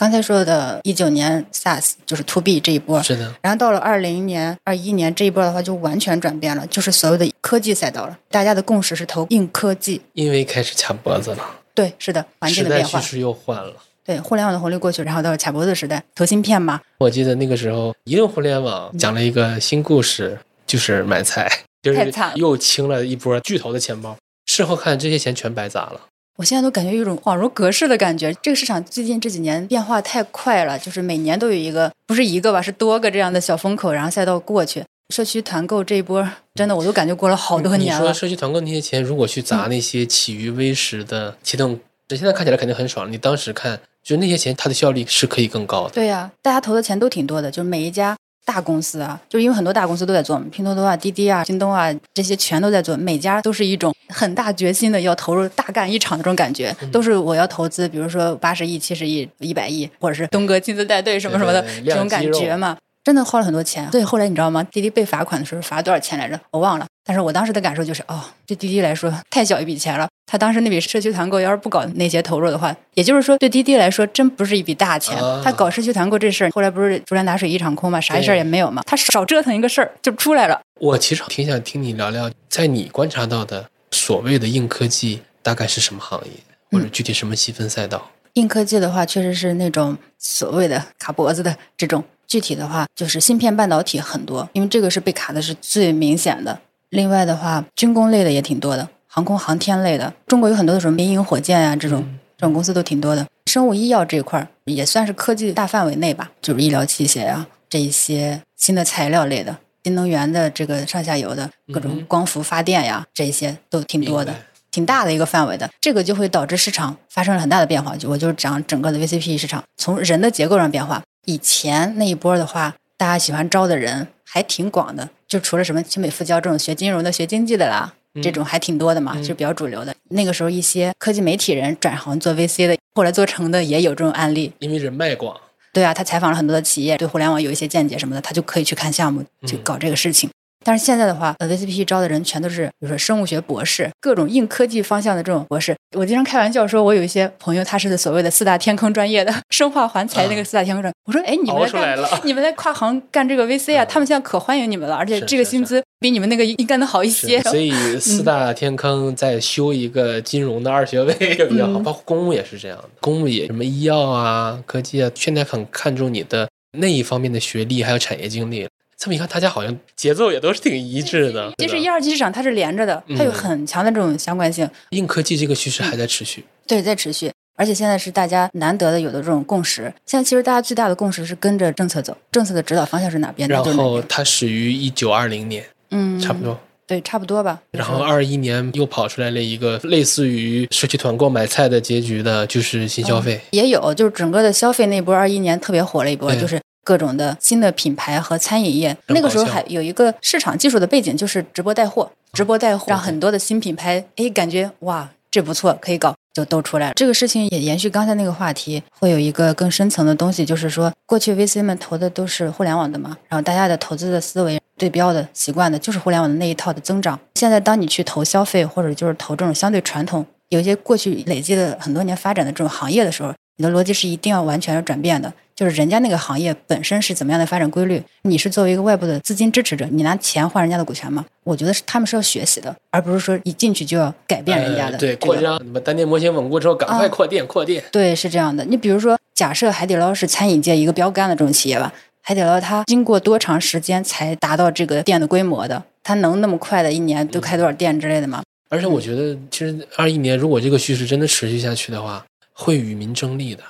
刚才说的一九年 SaaS 就是 To B 这一波，是的，然后到了二零年、二一年这一波的话，就完全转变了，就是所有的科技赛道了。大家的共识是投硬科技。因为开始卡脖子了，对，是的，环境的变化。趋势又换了。对，互联网的红利过去，然后到了卡脖子时代，投芯片嘛，我记得那个时候，移动互联网讲了一个新故事，就是买菜，[laughs] 就是又清了一波巨头的钱包。事后看，这些钱全白砸了。我现在都感觉有一种恍如隔世的感觉。这个市场最近这几年变化太快了，就是每年都有一个，不是一个吧，是多个这样的小风口，然后赛道过去。社区团购这一波，真的我都感觉过了好多年了。说社区团购那些钱，如果去砸那些起于微时的启动，这现在看起来肯定很爽。你当时看，就那些钱，它的效率是可以更高的。对呀、大家投的钱都挺多的，就是每一家大公司啊，就是因为很多大公司都在做嘛，拼多多啊、滴滴啊、京东啊这些全都在做，每家都是一种很大决心的要投入大干一场的这种感觉，嗯都是我要投资，比如说八十亿、七十亿、一百亿，或者是东哥亲自带队什么什么的这种感觉嘛。真的花了很多钱，所以后来你知道吗？滴滴被罚款的时候罚多少钱来着？我忘了。但是我当时的感受就是，哦，对滴滴来说太小一笔钱了。他当时那笔社区团购要是不搞那些投入的话，也就是说对滴滴来说真不是一笔大钱。啊他搞社区团购这事儿，后来不是竹篮打水一场空嘛，啥事儿也没有嘛。他少折腾一个事儿就出来了。我其实挺想听你聊聊，在你观察到的所谓的硬科技大概是什么行业，或者具体什么细分赛道？硬科技的话，确实是那种所谓的卡脖子的这种。具体的话，就是芯片半导体很多，因为这个是被卡的是最明显的。另外的话，军工类的也挺多的，航空航天类的，中国有很多的什么民营火箭啊这种、这种公司都挺多的。生物医药这一块儿也算是科技大范围内吧，就是医疗器械呀、这一些新的材料类的、新能源的这个上下游的各种光伏发电呀，这一些都挺多的。挺大的一个范围的，这个就会导致市场发生了很大的变化。就我就是讲整个的 VCP 市场从人的结构上变化。以前那一波的话，大家喜欢招的人还挺广的，就除了什么清北复交这种学金融的、学经济的啦，嗯这种还挺多的嘛，嗯就比较主流的。那个时候一些科技媒体人转行做 VC 的，后来做成的也有这种案例。因为人脉广，对啊，他采访了很多的企业，对互联网有一些见解什么的，他就可以去看项目，去嗯搞这个事情。但是现在的话，呃，VCP 招的人全都是，比如说生物学博士，各种硬科技方向的这种博士。我经常开玩笑说，我有一些朋友他是所谓的四大天坑专业的，[laughs] 生化环材那个四大天坑专业。我说，哎，你们熬来干。你们来跨行干这个 VC 啊，嗯他们现在可欢迎你们了，而且这个薪资比你们那个应干的好一些。所以四大天坑再修一个金融的二学位 [laughs] 也比较好，嗯包括公务也是这样的。公务也什么医药啊、科技啊，现在很看重你的那一方面的学历还有产业经历。这么一看，大家好像节奏也都是挺一致的。[laughs] 其实一二级市场它是连着的，它有嗯很强的这种相关性。硬科技这个趋势还在持续。对，在持续，而且现在是大家难得的有的这种共识。现在其实大家最大的共识是跟着政策走，政策的指导方向是哪边，的然。后它始于一九二零年，嗯，差不多。对，差不多吧。然后二一年又跑出来了一个类似于社区团购买菜的结局的，就是新消费。也有，就是整个的消费那波，二一年特别火了一波，对就是各种的新的品牌和餐饮业。那个时候还有一个市场技术的背景，就是直播带货，直播带货让很多的新品牌，哎，感觉哇，这不错，可以搞。就都出来了。这个事情也延续刚才那个话题，会有一个更深层的东西，就是说，过去 VC 们投的都是互联网的嘛，然后大家的投资的思维、对标的习惯的就是互联网的那一套的增长。现在当你去投消费，或者就是投这种相对传统、有一些过去累积了很多年发展的这种行业的时候，你的逻辑是一定要完全要转变的。就是人家那个行业本身是怎么样的发展规律，你是作为一个外部的资金支持者，你拿钱换人家的股权吗？我觉得是他们是要学习的，而不是说一进去就要改变人家的。呃对，扩张，你们单店模型稳固之后，赶快啊扩店，扩店。对，是这样的。你比如说，假设海底捞是餐饮界一个标杆的这种企业吧，海底捞它经过多长时间才达到这个店的规模的？它能那么快的一年都开多少店之类的吗？而且我觉得，其实二一年如果这个趋势真的持续下去的话，会与民争利的。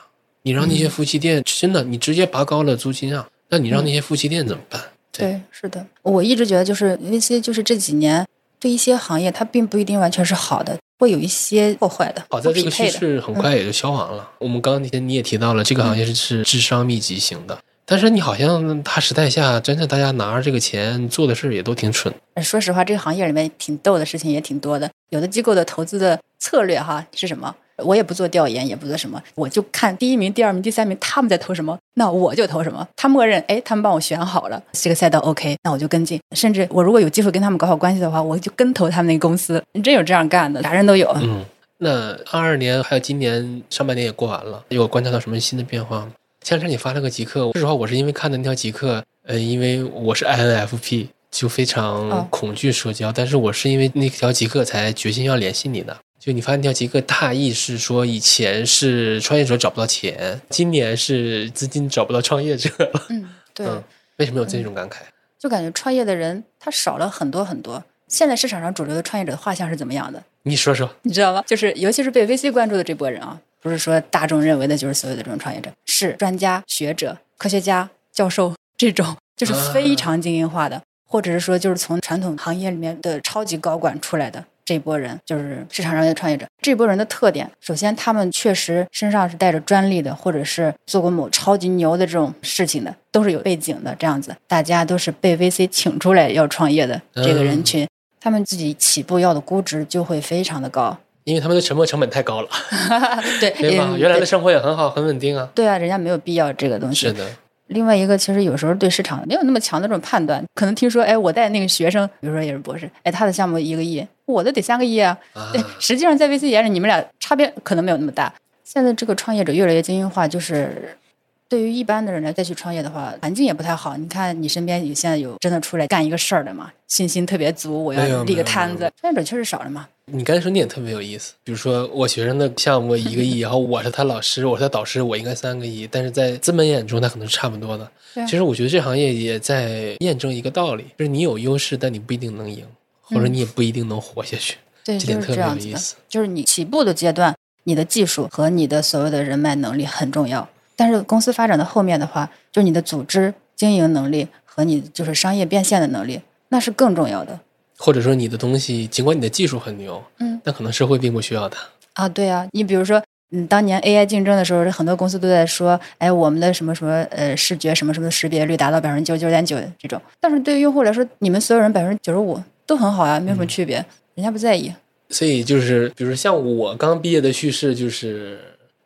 你让那些夫妻店真的，你直接拔高了租金啊，那你让那些夫妻店怎么办？对对，是的。我一直觉得，就是那些就是这几年对一些行业，它并不一定完全是好的，会有一些破坏的、好在这个趋。势很快也就消亡了。我们刚刚你也提到了，这个行业是是智商密集型的，但是你好像大时代下，真的大家拿着这个钱做的事儿也都挺蠢。呃说实话，这个行业里面挺逗的事情也挺多的。有的机构的投资的策略哈是什么？我也不做调研，也不做什么，我就看第一名、第二名、第三名他们在投什么，那我就投什么。他默认，哎，他们帮我选好了这个赛道 OK，那我就跟进。甚至我如果有机会跟他们搞好关系的话，我就跟投他们那个公司。真有这样干的，啥人都有。嗯，那二二年还有今年上半年也过完了，有观察到什么新的变化吗？前两天你发了个极客，说实话，我是因为看的那条极客，呃，因为我是 INFP，就非常哦恐惧社交，但是我是因为那条极客才决心要联系你的。就你发现那条极客，大意是说以前是创业者找不到钱，今年是资金找不到创业者了。嗯，[laughs] 对，嗯，为什么有这种感慨？就感觉创业的人他少了很多很多。现在市场上主流的创业者的画像是怎么样的？你说说。你知道吗？就是尤其是被 VC 关注的这波人啊，不是说大众认为的就是所有的这种创业者，是专家、学者、科学家、教授这种，就是非常精英化的，或者是说就是从传统行业里面的超级高管出来的这波人，就是市场上的创业者。这波人的特点，首先他们确实身上是带着专利的，或者是做过某超级牛的这种事情的，都是有背景的。这样子，大家都是被 VC 请出来要创业的这个人群。他们自己起步要的估值就会非常的高，因为他们的沉没成本太高了，[laughs] 对对吧？嗯原来的生活也很好，很稳定啊。对啊，人家没有必要这个东西。是的，另外一个，其实有时候对市场没有那么强的这种判断，可能听说，哎，我带那个学生，比如说也是博士，哎，他的项目一个亿，我的得三个亿啊。啊对，实际上在 VC 眼里，你们俩差别可能没有那么大。现在这个创业者越来越精英化，就是对于一般的人来再去创业的话，环境也不太好。你看你身边有现在有真的出来干一个事儿的嘛，信心特别足，我要立个摊子。创业者确实少了嘛。你刚才说那点特别有意思，比如说我学生的项目一个亿，[laughs] 然后我是他老师，我是他导师，我应该三个亿，但是在资本眼中，他可能是差不多的。其实我觉得这行业也在验证一个道理，就是你有优势，但你不一定能赢，或者嗯你也不一定能活下去。对，这点特别有意思。就是你起步的阶段，你的技术和你的所有的人脉能力很重要。但是公司发展的后面的话，就是你的组织经营能力和你就是商业变现的能力，那是更重要的。或者说你的东西，尽管你的技术很牛，嗯但可能社会并不需要它。啊，对啊，你比如说，嗯，当年 AI 竞争的时候，很多公司都在说，哎，我们的什么什么呃视觉什么什么识别率达到百分之九十九点九这种，但是对于用户来说，你们所有人百分之九十五都很好呀，没有什么区别，人家不在意。所以就是，比如像我刚毕业的叙事，就是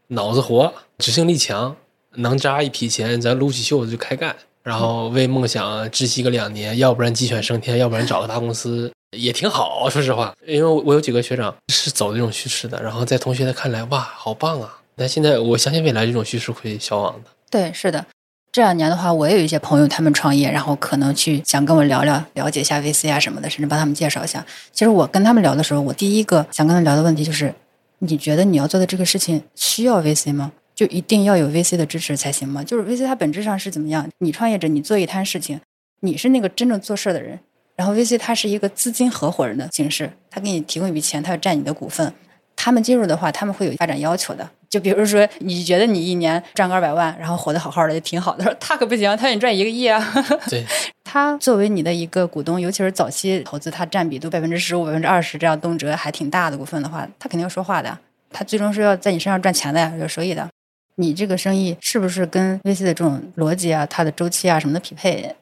脑子活，执行力强，能扎一批钱，咱撸起袖子就开干，然后为梦想窒息个两年，要不然鸡犬升天，要不然找个大公司也挺好。说实话，因为我有几个学长是走这种趋势的，然后在同学的看来，哇，好棒啊！但现在我相信未来这种趋势会消亡的。对，是的。这两年的话，我也有一些朋友，他们创业，然后可能去想跟我聊聊，了解一下 VC 啊什么的，甚至帮他们介绍一下。其实我跟他们聊的时候，我第一个想跟他聊的问题就是：你觉得你要做的这个事情需要 VC 吗？就一定要有 VC 的支持才行吗？就是 VC 它本质上是怎么样？你创业者，你做一摊事情，你是那个真正做事儿的人，然后 VC 它是一个资金合伙人的形式，他给你提供一笔钱，他要占你的股份。他们进入的话，他们会有发展要求的。就比如说，你觉得你一年赚个二百万，然后活得好好的，就挺好的。说他可不行，他让你赚一个亿啊！对，[laughs] 他作为你的一个股东，尤其是早期投资，他占比都百分之十五、百分之二十这样动辄还挺大的股份的话，他肯定要说话的。他最终是要在你身上赚钱的呀，有收益的。你这个生意是不是跟 VC 的这种逻辑啊、它的周期啊什么的匹配？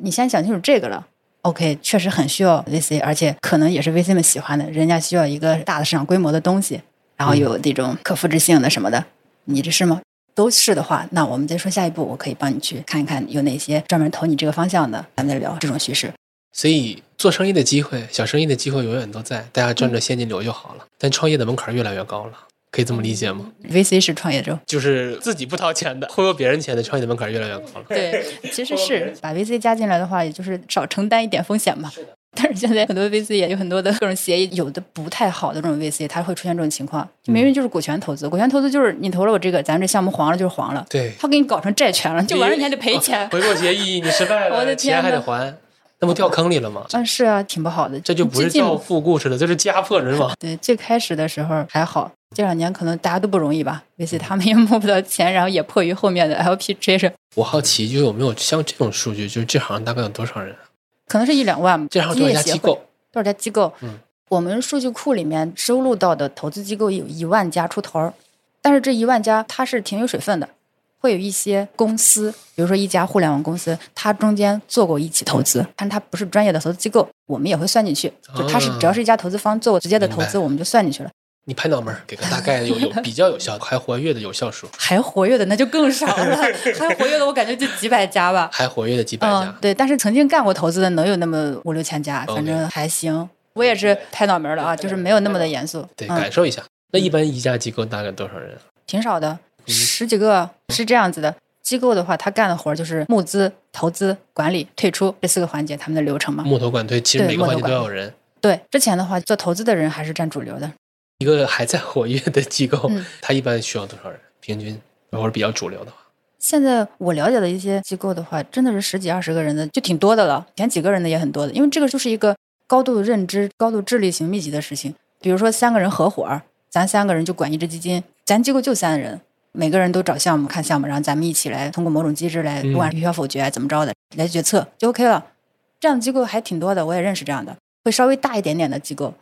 你先想清楚这个了。OK，确实很需要 VC，而且可能也是 VC 们喜欢的，人家需要一个大的市场规模的东西，然后有这种可复制性的什么的。你这是吗？都是的话，那我们再说下一步，我可以帮你去看一看有哪些专门投你这个方向的，咱们再聊这种趋势。所以做生意的机会，小生意的机会永远都在，大家赚着现金流就好了。但创业的门槛越来越高了，可以这么理解吗？VC 是创业者，就是自己不掏钱的，忽悠别人钱的，创业的门槛越来越高了。[laughs] 对，其实是 [laughs] 把 VC 加进来的话，也就是少承担一点风险嘛。但是现在很多 VC 也有很多的各种协议，有的不太好的这种 VC，它会出现这种情况。明明就是股权投资，股权投资就是你投了我这个，咱这项目黄了就是黄了，对，他给你搞成债权了，就完了你还得赔钱。[laughs] 回购协议你失败了，我的天钱还得还，那不掉坑里了吗？嗯，是啊，挺不好的。这就不是造富故事了，这是家破人亡。[laughs] 对，最开始的时候还好，这两年可能大家都不容易吧，VC 他们也摸不到钱，然后也迫于后面的 LP 追着，我好奇，就有没有像这种数据？就是这行大概有多少人？可能是一两万吧。这行多少家机构？多少家机构？嗯，我们数据库里面收录到的投资机构有一万家出头儿，但是这一万家它是挺有水分的，会有一些公司，比如说一家互联网公司，它中间做过一起投资，但它不是专业的投资机构，我们也会算进去。就它是啊只要是一家投资方做过直接的投资，我们就算进去了。你拍脑门儿，给个大概有有比较有效还活跃的有效数，[laughs] 还活跃的那就更少了，[laughs] 还活跃的我感觉就几百家吧。[laughs] 还活跃的几百嗯家，，对，但是曾经干过投资的能有那么五六千家，反正还行。我也是拍脑门儿的啊，就是没有那么的严肃，对，嗯感，受一下。那一般一家机构大概多少人？挺少的，嗯十几个是这样子的。机构的话，他干的活儿就是募资、投资、管理、退出这四个环节，他们的流程嘛。募投管退，其实对每个环节都要有人。对，之前的话做投资的人还是占主流的。一个还在活跃的机构嗯，它一般需要多少人？平均或者比较主流的话，现在我了解的一些机构的话，真的是十几二十个人的就挺多的了，前几个人的也很多的，因为这个就是一个高度认知、高度智力型密集的事情。比如说三个人合伙儿，咱三个人就管一只基金，咱机构就三人，每个人都找项目看项目，然后咱们一起来通过某种机制来，嗯不管是票否决怎么着的来决策就 OK 了。这样的机构还挺多的，我也认识这样的，会稍微大一点点的机构。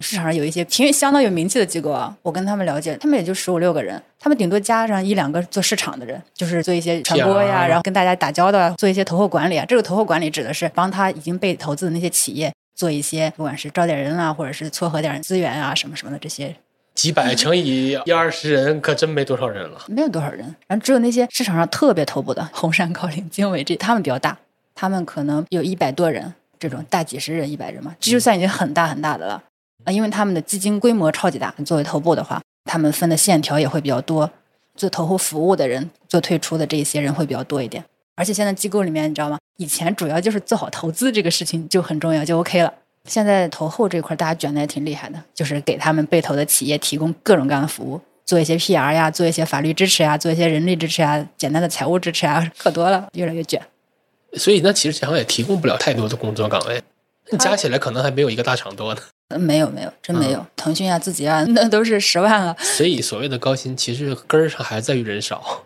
市场上有一些挺相当有名气的机构啊，我跟他们了解，他们也就十五六个人，他们顶多加上一两个做市场的人，就是做一些传播呀，然后跟大家打交道啊，做一些投后管理啊。这个投后管理指的是帮他已经被投资的那些企业做一些，不管是招点人啊，或者是撮合点资源啊，什么什么的这些，几百乘以一二十人，可真没多少人了。没有多少人。然后只有那些市场上特别头部的，红杉、高瓴、经纬这他们比较大，他们可能有一百多人，这种大几十人、一百人嘛，这就算已经很大很大的了。啊，因为他们的基金规模超级大，作为头部的话，他们分的线条也会比较多，做投后服务的人、做退出的这一些人会比较多一点。而且现在机构里面，你知道吗？以前主要就是做好投资这个事情就很重要，就 OK 了。现在投后这块，大家卷的也挺厉害的，就是给他们被投的企业提供各种各样的服务，做一些 PR 呀，做一些法律支持呀，做一些人力支持呀，简单的财务支持啊，可多了，越来越卷。所以那其实这行也提供不了太多的工作岗位，你加起来可能还没有一个大厂多呢。呃没有没有，真没有。腾讯啊、字节啊，那都是十万了。所以所谓的高薪，其实根儿上还在于人少。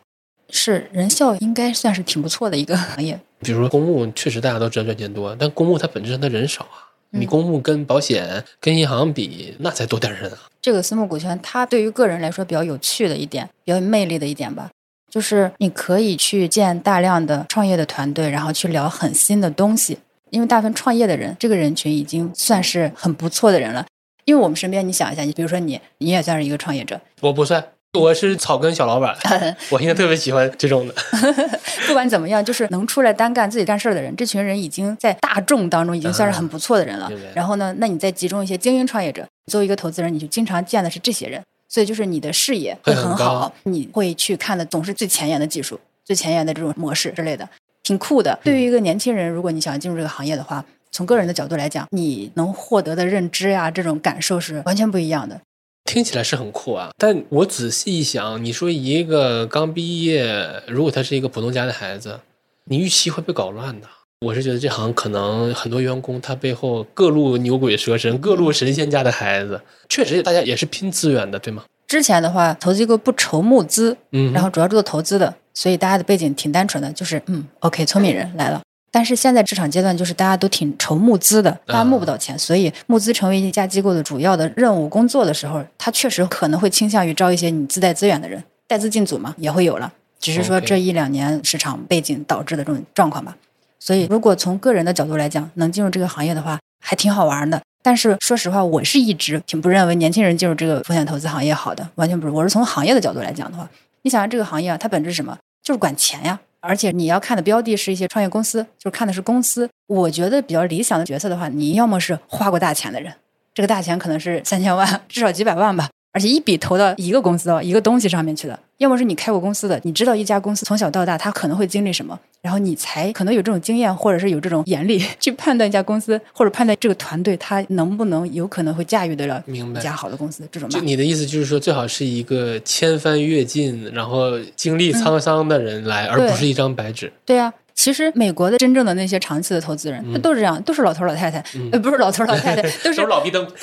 是人效应该算是挺不错的一个行业。比如说公募，确实大家都知道赚钱多，但公募它本质上它人少啊。嗯你公募跟保险、跟银行比，那才多点人啊。这个私募股权，它对于个人来说比较有趣的一点，比较有魅力的一点吧，就是你可以去见大量的创业的团队，然后去聊很新的东西。因为大部分创业的人，这个人群已经算是很不错的人了。因为我们身边，你想一下，你比如说你，你也算是一个创业者，我不算，我是草根小老板，[laughs] 我现在特别喜欢这种的。[laughs] 不管怎么样，就是能出来单干自己干事儿的人，这群人已经在大众当中已经算是很不错的人了。然后呢，那你再集中一些精英创业者，作为一个投资人，你就经常见的是这些人，所以就是你的视野会会很很好高，你会去看的总是最前沿的技术、最前沿的这种模式之类的，挺酷的。对于一个年轻人，如果你想进入这个行业的话，从个人的角度来讲，你能获得的认知呀、这种感受是完全不一样的。听起来是很酷啊，但我仔细一想，你说一个刚毕业，如果他是一个普通家的孩子，你预期会被搞乱的。我是觉得这行可能很多员工他背后各路牛鬼蛇神、各路神仙家的孩子，确实大家也是拼资源的，对吗？之前的话，投资机构不筹募资，嗯，然后主要做投资的，所以大家的背景挺单纯的，就是嗯，OK，聪明人来了。但是现在市场阶段，就是大家都挺愁募资的，大家募不到钱，所以募资成为一家机构的主要的任务工作的时候，他确实可能会倾向于招一些你自带资源的人，带资进组嘛，也会有了。只是说这一两年市场背景导致的这种状况吧。所以，如果从个人的角度来讲，能进入这个行业的话，还挺好玩的。但是说实话，我是一直挺不认为年轻人进入这个风险投资行业好的，完全不是。我是从行业的角度来讲的话，你想想这个行业啊，它本质是什么？就是管钱呀。而且你要看的标的是一些创业公司，就是看的是公司。我觉得比较理想的角色的话，你要么是花过大钱的人，这个大钱可能是三千万，至少几百万吧，而且一笔投到一个公司，一个东西上面去的；要么是你开过公司的，你知道一家公司从小到大它可能会经历什么，然后你才可能有这种经验，或者是有这种眼力 [laughs] 去判断一家公司，或者判断这个团队它能不能有可能会驾驭得了明白一家好的公司这种就。你的意思就是说，最好是一个千帆阅尽，然后经历沧桑的人来，而不是一张白纸。对啊，其实美国的真正的那些长期的投资人，他都是这样，都是老头老太太，呃，不是老头老太太，[laughs] 都是都是老逼灯。[laughs]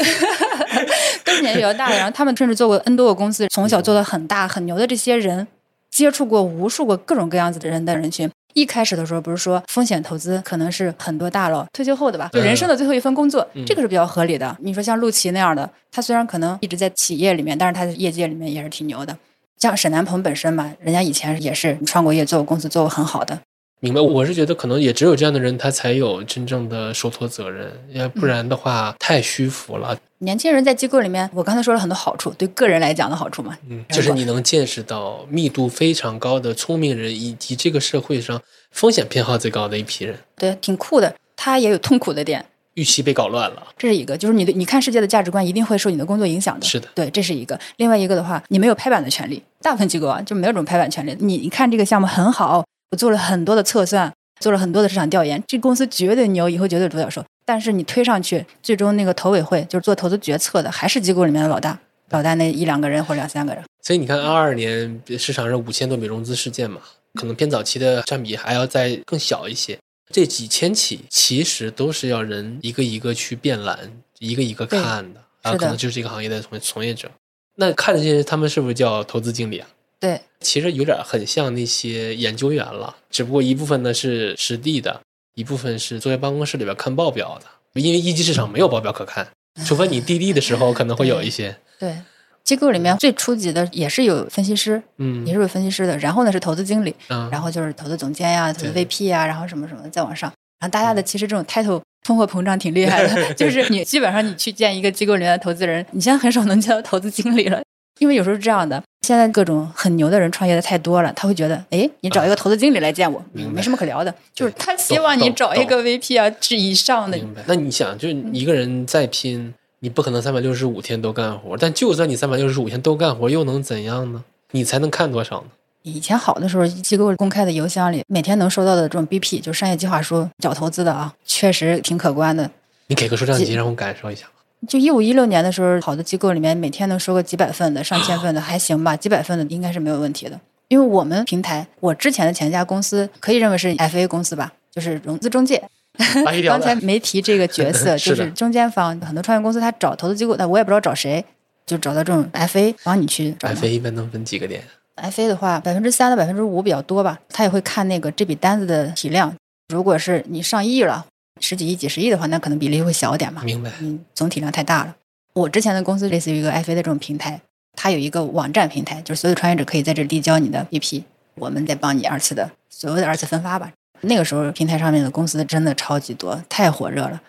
都是年纪比较大的，然后他们甚至做过 N 多个公司，从小做的很大很牛的这些人，接触过无数个各种各样子的人的人群。一开始的时候，不是说风险投资可能是很多大佬退休后的吧，就人生的最后一份工作，这个是比较合理的。你说像陆琪那样的，他虽然可能一直在企业里面，但是他在业界里面也是挺牛的。像沈南鹏本身嘛，人家以前也是创过业，做过公司，做过很好的。明白，我是觉得可能也只有这样的人，他才有真正的受托责任，要不然的话太虚浮了。年轻人在机构里面，我刚才说了很多好处，对个人来讲的好处嘛，嗯，就是你能见识到密度非常高的聪明人，以及这个社会上风险偏好最高的一批人。对，挺酷的。他也有痛苦的点，预期被搞乱了，这是一个，就是你的你看世界的价值观一定会受你的工作影响的。是的，对，这是一个。另外一个的话，你没有拍板的权利，大部分机构啊就没有这种拍板权利。你你看这个项目很好，我做了很多的测算。做了很多的市场调研，这公司绝对牛，以后绝对独角兽。但是你推上去，最终那个投委会就是做投资决策的，还是机构里面的老大，老大那一两个人或者两三个人。所以你看，二二年市场上五千多笔融资事件嘛，可能偏早期的占比还要再更小一些。这几千起其实都是要人一个一个去变懒，一个一个看的啊，可能就是这个行业的从从业者。那看这些人，他们是不是叫投资经理啊？对，其实有点很像那些研究员了，只不过一部分呢是实地的，一部分是坐在办公室里边看报表的。因为一级市场没有报表可看，除非你滴滴的时候可能会有一些。[laughs] 对，机构里面最初级的也是有分析师，嗯，也是有分析师的。然后呢是投资经理，嗯，然后就是投资总监呀、投资 VP 呀，然后什么什么再往上。然后大家的其实这种 title 通货膨胀挺厉害的，[laughs] 就是你基本上你去见一个机构里面的投资人，你现在很少能见到投资经理了，因为有时候是这样的。现在各种很牛的人创业的太多了，他会觉得，哎，你找一个投资经理来见我，没什么可聊的。就是他希望你找一个 VP 啊，至以上的。明白？那你想，就一个人再拼，你不可能三百六十五天都干活。但就算你三百六十五天都干活，又能怎样呢？你才能看多少呢？以前好的时候，机构公开的邮箱里，每天能收到的这种 BP，就是商业计划书，找投资的啊，确实挺可观的。你给个数量级让我感受一下。就一五一六年的时候，好的机构里面每天能收个几百份的、上千份的，还行吧？几百份的应该是没有问题的。因为我们平台，我之前的前家公司可以认为是 FA 公司吧，就是融资中介。[laughs] 刚才没提这个角色，[laughs] 就是中间方。很多创业公司他找投资机构，但我也不知道找谁，就找到这种 FA 帮你去找。FA 一般能分几个点？FA 的话，百分之三到百分之五比较多吧。他也会看那个这笔单子的体量，如果是你上亿了。十几亿、几十亿的话，那可能比例会小点嘛。明白。嗯，总体量太大了。我之前的公司类似于一个 FA 的这种平台，它有一个网站平台，就是所有创业者可以在这递交你的 BP，我们再帮你二次的所谓的二次分发吧。那个时候平台上面的公司真的超级多，太火热了。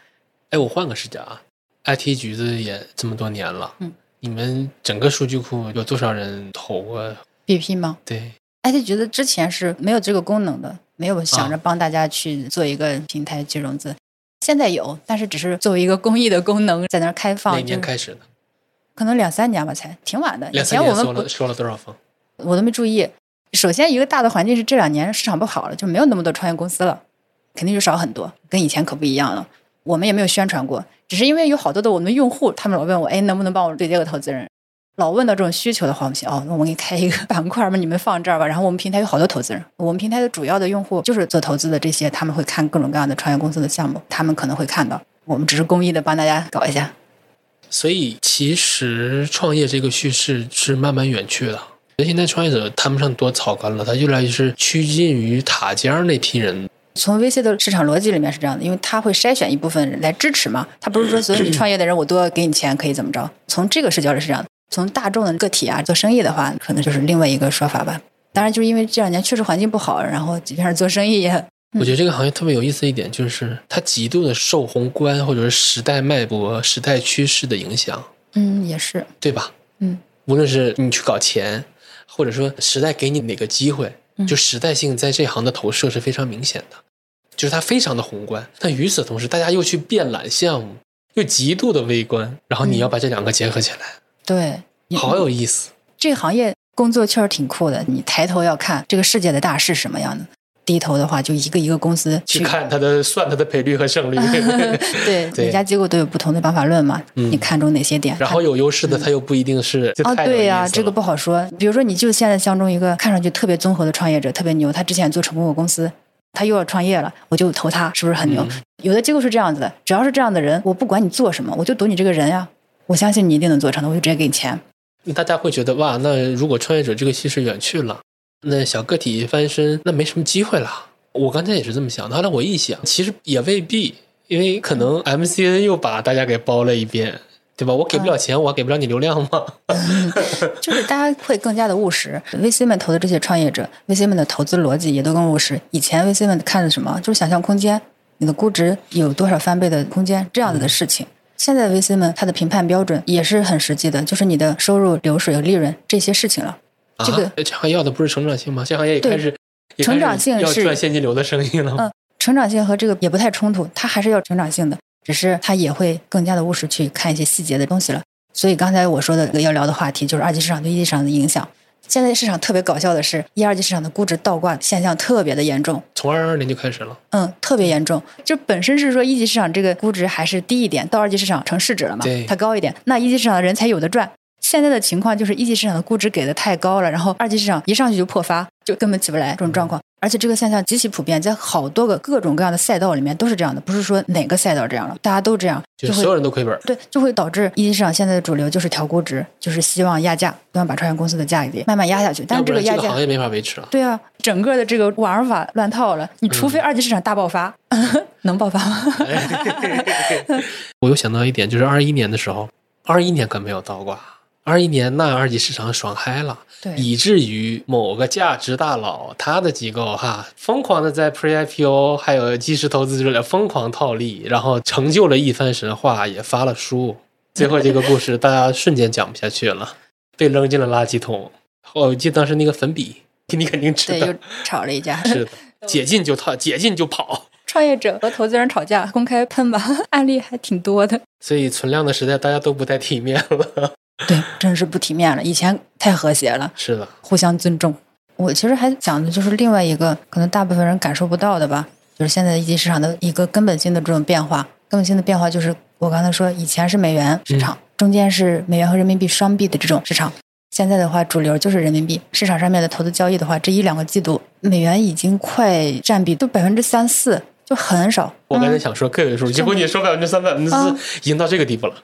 哎，我换个视角啊，IT 橘子也这么多年了，嗯，你们整个数据库有多少人投过 BP 吗？对，IT 橘子之前是没有这个功能的。没有想着帮大家去做一个平台去融资，现在有，但是只是作为一个公益的功能在那儿开放。哪年开始的？可能两三年吧，才挺晚的。两三年收了收了多少封？我都没注意。首先，一个大的环境是这两年市场不好了，就没有那么多创业公司了，肯定就少很多，跟以前可不一样了。我们也没有宣传过，只是因为有好多的我们用户，他们老问我，哎，能不能帮我对接个投资人？老问到这种需求的话，我们想哦，那我给你开一个板块吧，你们放这儿吧。然后我们平台有好多投资人，我们平台的主要的用户就是做投资的这些，他们会看各种各样的创业公司的项目，他们可能会看到。我们只是公益的帮大家搞一下。所以其实创业这个叙事是慢慢远去了。现在创业者谈不上多草根了，他越来越是趋近于塔尖那批人。从 VC 的市场逻辑里面是这样的，因为他会筛选一部分人来支持嘛，他不是说所有你创业的人我都要给你钱可以怎么着。从这个视角里是这样的。从大众的个体啊做生意的话，可能就是另外一个说法吧。当然，就是因为这两年确实环境不好，然后即便是做生意，也我觉得这个行业特别有意思一点，就是它极度的受宏观或者是时代脉搏、时代趋势的影响。嗯，也是，对吧？嗯，无论是你去搞钱，或者说时代给你哪个机会，就时代性在这行的投射是非常明显的，就是它非常的宏观。但与此同时，大家又去变懒项目，又极度的微观，然后你要把这两个结合起来。对，好有意思。这个行业工作确实挺酷的。你抬头要看这个世界的大势什么样的，低头的话就一个一个公司去看它的算它的赔率和胜率。[laughs] 对，[laughs] 每家机构都有不同的方法论嘛。你看中哪些点？然后有优势的，它又不一定是。哦，对呀，这个不好说。比如说，你就现在相中一个看上去特别综合的创业者，特别牛，他之前做成功过公司，他又要创业了，我就投他，是不是很牛？有的机构是这样子的，只要是这样的人，我不管你做什么，我就赌你这个人呀。我相信你一定能做成的，我就直接给你钱。大家会觉得哇，那如果创业者这个趋势远去了，那小个体翻身那没什么机会了。我刚才也是这么想的。后来我一想，其实也未必，因为可能 MCN 又把大家给包了一遍，对吧？我给不了钱，我还给不了你流量吗？[laughs] 就是大家会更加的务实。VC 们投的这些创业者，VC 们的投资逻辑也都更务实。以前 VC 们看的什么，就是想象空间，你的估值有多少翻倍的空间这样子的事情。现在 VC 们他的评判标准也是很实际的，就是你的收入、流水和利润这些事情了。这个啊、这行业要的不是成长性吗？这行业也开始成长性要是赚现金流的生意了。嗯，成长性和这个也不太冲突，它还是要成长性的，只是它也会更加的务实去看一些细节的东西了。所以刚才我说的要聊的话题就是二级市场对一级市场的影响。现在市场特别搞笑的是，一二级市场的估值倒挂现象特别的严重，从二二年就开始了，嗯，特别严重。就本身是说一级市场这个估值还是低一点，到二级市场成市值了嘛，它高一点，那一级市场的人才有的赚。现在的情况就是一级市场的估值给的太高了，然后二级市场一上去就破发，就根本起不来这种状况。而且这个现象极其普遍，在好多个各种各样的赛道里面都是这样的，不是说哪个赛道这样了，大家都这样，就会所有人都亏本。对，就会导致一级市场现在的主流就是调估值，就是希望压价，希望把创业公司的价给慢慢压下去。但是这个压价然这个行业没法维持了。对啊，整个的这个玩法乱套了。你除非二级市场大爆发，[laughs] 能爆发吗？[laughs] 我又想到一点，就是二一年的时候，二一年可没有倒挂，二一年那二级市场爽嗨了，对以至于某个价值大佬他的机构哈，疯狂的在 Pre IPO 还有基石投资之类疯狂套利，然后成就了一番神话，也发了书。最后这个故事大家瞬间讲不下去了，[laughs] 被扔进了垃圾桶。哦我记得当时那个粉笔，[laughs] 你肯定知对，道又，吵了一架。[laughs] 是的，解禁就套，解禁就跑。创业者和投资人吵架，公开喷吧，案例还挺多的。所以存量的时代，大家都不太体面了。[laughs] 对，真是不体面了。以前太和谐了，是的，互相尊重。我其实还讲的就是另外一个可能大部分人感受不到的吧，就是现在一级市场的一个根本性的这种变化。根本性的变化就是我刚才说，以前是美元市场，中间是美元和人民币双币的这种市场。现在的话，主流就是人民币市场上面的投资交易的话，这一两个季度，美元已经快占比都百分之三四，就很少。我刚才嗯想说个位数，结果你说百分之三、百分之啊四，已经到这个地步了。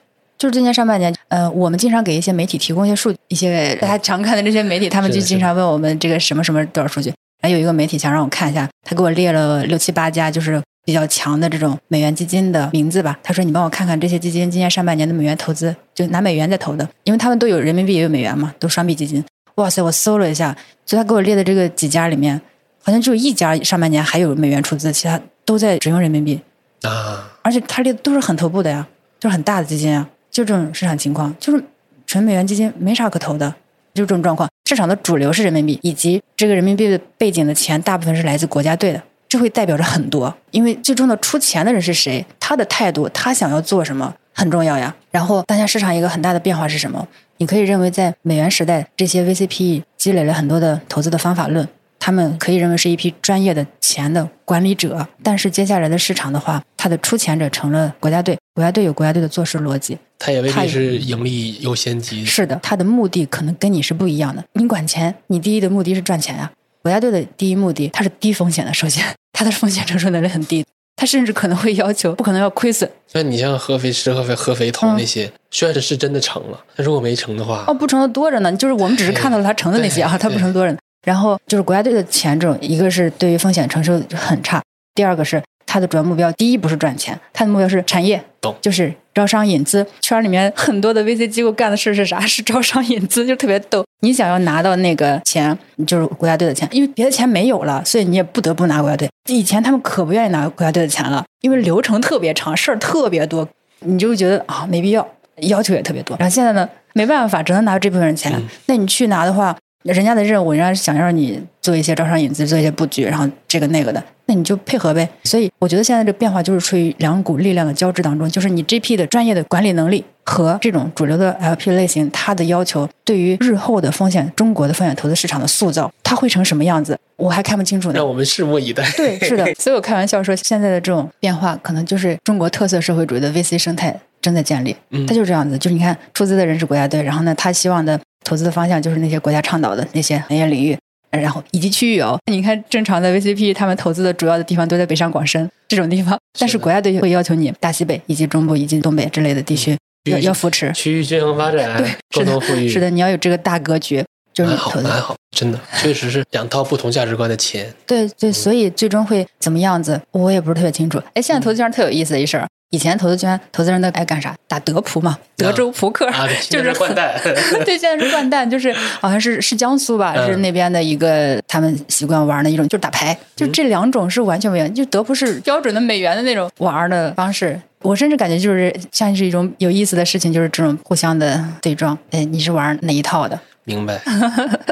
就是今年上半年，呃，我们经常给一些媒体提供一些数据，一些大家常看的这些媒体，他们就经常问我们这个什么什么多少数据。然后有一个媒体想让我看一下，他给我列了六七八家就是比较强的这种美元基金的名字吧。他说你帮我看看这些基金今年上半年的美元投资，就拿美元在投的，因为他们都有人民币也有美元嘛，都双币基金。哇塞，我搜了一下，就他给我列的这个几家里面，好像只有一家上半年还有美元出资，其他都在只用人民币。啊，而且他列的都是很头部的呀，就是很大的基金啊，就这种市场情况，就是纯美元基金没啥可投的，就这种状况。市场的主流是人民币，以及这个人民币的背景的钱大部分是来自国家队的，这会代表着很多，因为最终的出钱的人是谁，他的态度，他想要做什么很重要呀。然后当下市场一个很大的变化是什么？你可以认为在美元时代，这些 VCPE 积累了很多的投资的方法论，他们可以认为是一批专业的钱的管理者，但是接下来的市场的话，它的出钱者成了国家队，国家队有国家队的做事逻辑，它也也必是盈利优先级。是的，它的目的可能跟你是不一样的。你管钱，你第一的目的是赚钱啊、国家队的第一目的，它是低风险的，首先 [laughs] 它的风险承受能力很低，它甚至可能会要求不可能要亏损。像你像合肥吃合肥合肥投嗯那些，虽然是真的成了，但如果没成的话哦，，不成的多着呢，就是我们只是看到了它成的那些啊，对它不成多着呢。然后就是国家队的钱这种，一个是对于风险承受很差，第二个是它的主要目标，第一不是赚钱，它的目标是产业懂，就是招商引资。圈里面很多的 VC 机构干的事是啥？[laughs] 是招商引资，就特别逗。你想要拿到那个钱，就是国家队的钱，因为别的钱没有了，所以你也不得不拿国家队。以前他们可不愿意拿国家队的钱了，因为流程特别长，事儿特别多，你就觉得啊没必要，要求也特别多。然后现在呢，没办法，只能拿这部分人钱。嗯那你去拿的话，人家的任务，人家想让你做一些招商引资，做一些布局，然后这个那个的，那你就配合呗。所以我觉得现在这变化就是处于两股力量的交织当中，就是你 GP 的专业的管理能力和这种主流的 LP 类型，它的要求对于日后的风险，中国的风险投资市场的塑造，它会成什么样子，我还看不清楚呢让。我们拭目以待。对，是的，[laughs] 所以我开玩笑说，现在的这种变化，可能就是中国特色社会主义的 VC 生态正在建立。嗯它就是这样子，就是你看出资的人是国家队，然后呢，他希望的投资的方向就是那些国家倡导的那些 [laughs] 行业领域，然后以及区域哦。你看正常的 VCP 他们投资的主要的地方都在北上广深这种地方，但是国家队会要求你大西北以及中部以及东北之类的地区要要扶持。区域均衡发展，共同富裕，，是的，你要有这个大格局，就是蛮好你投资。蛮好，真的确实是两套不同价值观的钱。对对，所以最终会怎么样子，我也不是特别清楚。哎，现在投资圈特有意思的一事儿，以前投资圈投资人都爱干啥？打德扑嘛，德州扑克，啊，对，[laughs] 就是 [laughs] 掼蛋，[laughs] 对，现在是掼蛋，就是好像是是江苏吧，嗯是那边的一个他们习惯玩的一种，就是打牌，就这两种是完全不一样。就德扑是标准的美元的那种玩的方式，我甚至感觉就是像是一种有意思的事情，就是这种互相的对撞。哎，你是玩哪一套的？明白，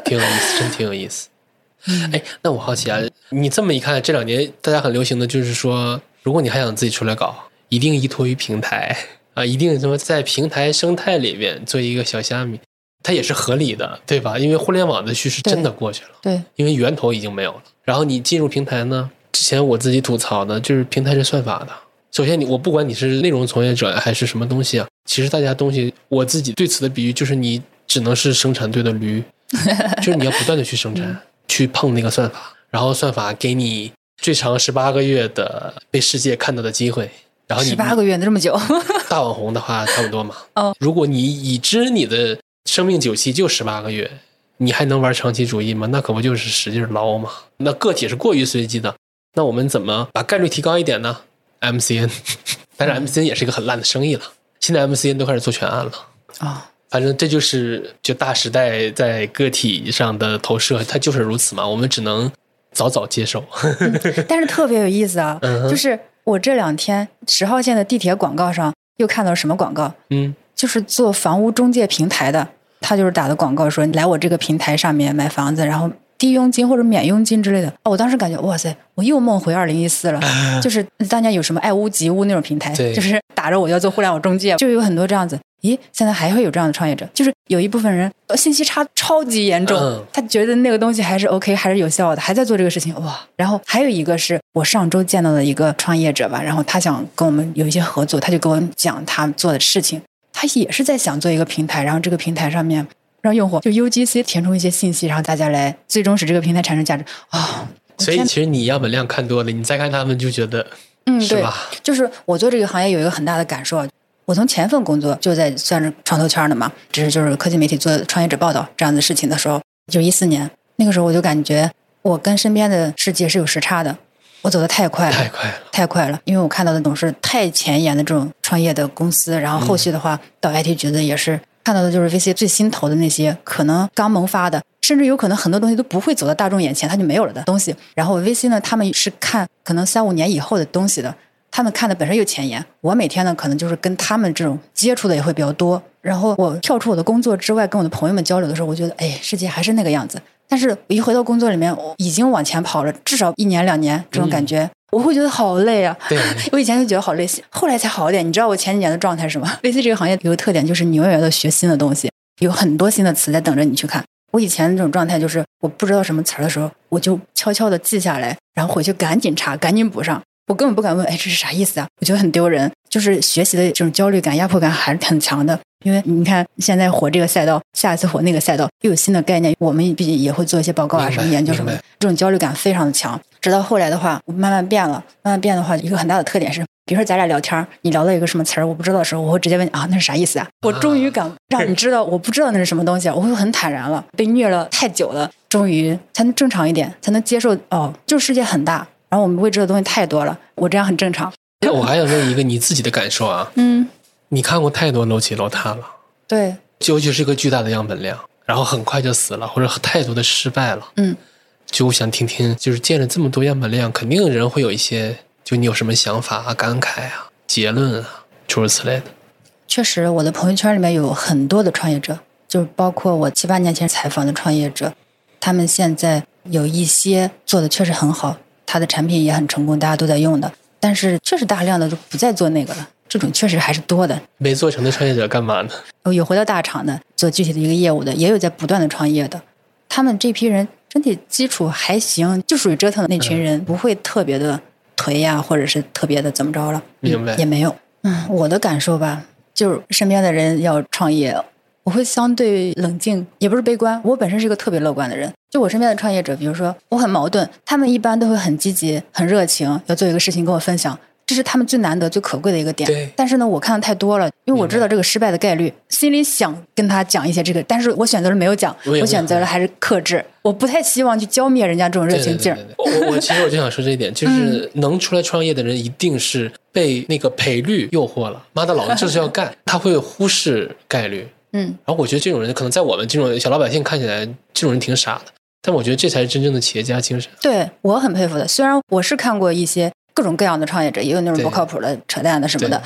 挺有意思，真挺有意思。嗯哎，那我好奇啊，你这么一看，这两年大家很流行的就是说，如果你还想自己出来搞，一定依托于平台 [laughs] 啊，一定什么在平台生态里面做一个小虾米，它也是合理的，对吧？因为互联网的趋势真的过去了，对，因为源头已经没有了。然后你进入平台呢，之前我自己吐槽的就是平台是算法的。首先你，我不管你是内容从业者还是什么东西啊，其实大家东西，我自己对此的比喻就是你只能是生产队的驴，[laughs] 就是你要不断的去生产，去碰那个算法，然后算法给你最长十八个月的被世界看到的机会，然后你十八个月那么久，[laughs] 大网红的话差不多嘛。哦如果你已知你的生命久期就十八个月，你还能玩长期主义吗？那可不就是使劲捞吗？那个体是过于随机的，那我们怎么把概率提高一点呢？MCN，[laughs] 但是 MCN 也是一个很烂的生意了。现在 MCN 都开始做全案了。啊、反正这就是就大时代在个体上的投射，它就是如此嘛。我们只能早早接受。但是特别有意思啊，[laughs] 嗯就是我这两天十号线的地铁广告上又看到什么广告，嗯，就是做房屋中介平台的，他就是打的广告说你来我这个平台上面买房子，然后低佣金或者免佣金之类的。哦，我当时感觉哇塞，我又梦回二零一四了，[laughs] 就是大家有什么爱屋及乌那种平台，对就是打着我要做互联网中介，就有很多这样子。咦，现在还会有这样的创业者，就是有一部分人呃信息差超级严重，嗯他觉得那个东西还是 OK，还是有效的，还在做这个事情，哇！然后还有一个是我上周见到的一个创业者吧，然后他想跟我们有一些合作，他就跟我讲他做的事情，他也是在想做一个平台，然后这个平台上面让用户就 UGC 填充一些信息，然后大家来最终使这个平台产生价值啊。所以其实你样本量看多了，你再看他们就觉得嗯，对，吧？就是我做这个行业有一个很大的感受啊，我从前份工作就在算是创投圈的嘛，只是就是科技媒体做创业者报道这样的事情的时候，就一四年那个时候我就感觉我跟身边的世界是有时差的，我走的太快了，太快了。太快了，因为我看到的总是太前沿的这种创业的公司，然后后续的话、到 IT 局的也是看到的就是 VC 最新投的那些可能刚萌发的，甚至有可能很多东西都不会走到大众眼前，它就没有了的东西。然后 VC 呢，他们是看可能三五年以后的东西的，他们看的本身又前沿。我每天呢，可能就是跟他们这种接触的也会比较多。然后我跳出我的工作之外，跟我的朋友们交流的时候，我觉得，哎，世界还是那个样子。但是我一回到工作里面，我已经往前跑了，至少一年两年这种感觉，我会觉得好累啊。对，我以前就觉得好累，后来才好一点。你知道我前几年的状态是什么？VC 这个行业有个特点，就是你永远在学新的东西，有很多新的词在等着你去看。我以前这种状态就是，我不知道什么词儿的时候，我就悄悄的记下来，然后回去赶紧查，赶紧补上。我根本不敢问，哎，这是啥意思啊？我觉得很丢人，就是学习的这种焦虑感、压迫感还是很强的。因为你看现在火这个赛道，下一次火那个赛道，又有新的概念，我们毕竟也会做一些报告啊，什么研究什么的，这种焦虑感非常的强。直到后来的话，我慢慢变了，慢慢变的话，一个很大的特点是，比如说咱俩聊天儿，你聊到一个什么词儿我不知道的时候，我会直接问你啊，那是啥意思啊？我终于敢 [laughs] 让你知道我不知道那是什么东西啊，我会很坦然了。被虐了太久了，终于才能正常一点，才能接受哦，就是世界很大，然后我们未知的东西太多了，我这样很正常。那我还想问一个你自己的感受啊，嗯，你看过太多楼起楼塌了，对，尤其是一个巨大的样本量，然后很快就死了，或者太多的失败了。嗯，就我想听听，就是见了这么多样本量，肯定人会有一些，就你有什么想法啊、感慨啊、结论啊，诸如此类的。确实，我的朋友圈里面有很多的创业者，就是包括我七八年前采访的创业者，他们现在有一些做的确实很好，他的产品也很成功，大家都在用的，但是确实大量的都不再做那个了，这种确实还是多的。没做成的创业者干嘛呢？有回到大厂的做具体的一个业务的，也有在不断的创业的。他们这批人整体基础还行，就属于折腾的那群人，不会特别的颓呀，或者是特别的怎么着了，明白也没有。嗯，我的感受吧，就是身边的人要创业，我会相对冷静，也不是悲观。我本身是一个特别乐观的人，就我身边的创业者，比如说我很矛盾，他们一般都会很积极、很热情，要做一个事情跟我分享。这是他们最难得、最可贵的一个点。对但是呢，我看的太多了，因为我知道这个失败的概率，心里想跟他讲一些这个，但是我选择了没有讲，我我选择了还是克制。我不太希望去浇灭人家这种热情劲儿。我我其实我就想说这一点，就是能出来创业的人，一定是被那个赔率诱惑了。妈的，老子就是要干，[laughs] 他会忽视概率。嗯，然后我觉得这种人，可能在我们这种小老百姓看起来，这种人挺傻的。但我觉得这才是真正的企业家精神。对我很佩服的。虽然我是看过一些各种各样的创业者，也有那种不靠谱的、扯淡的什么的，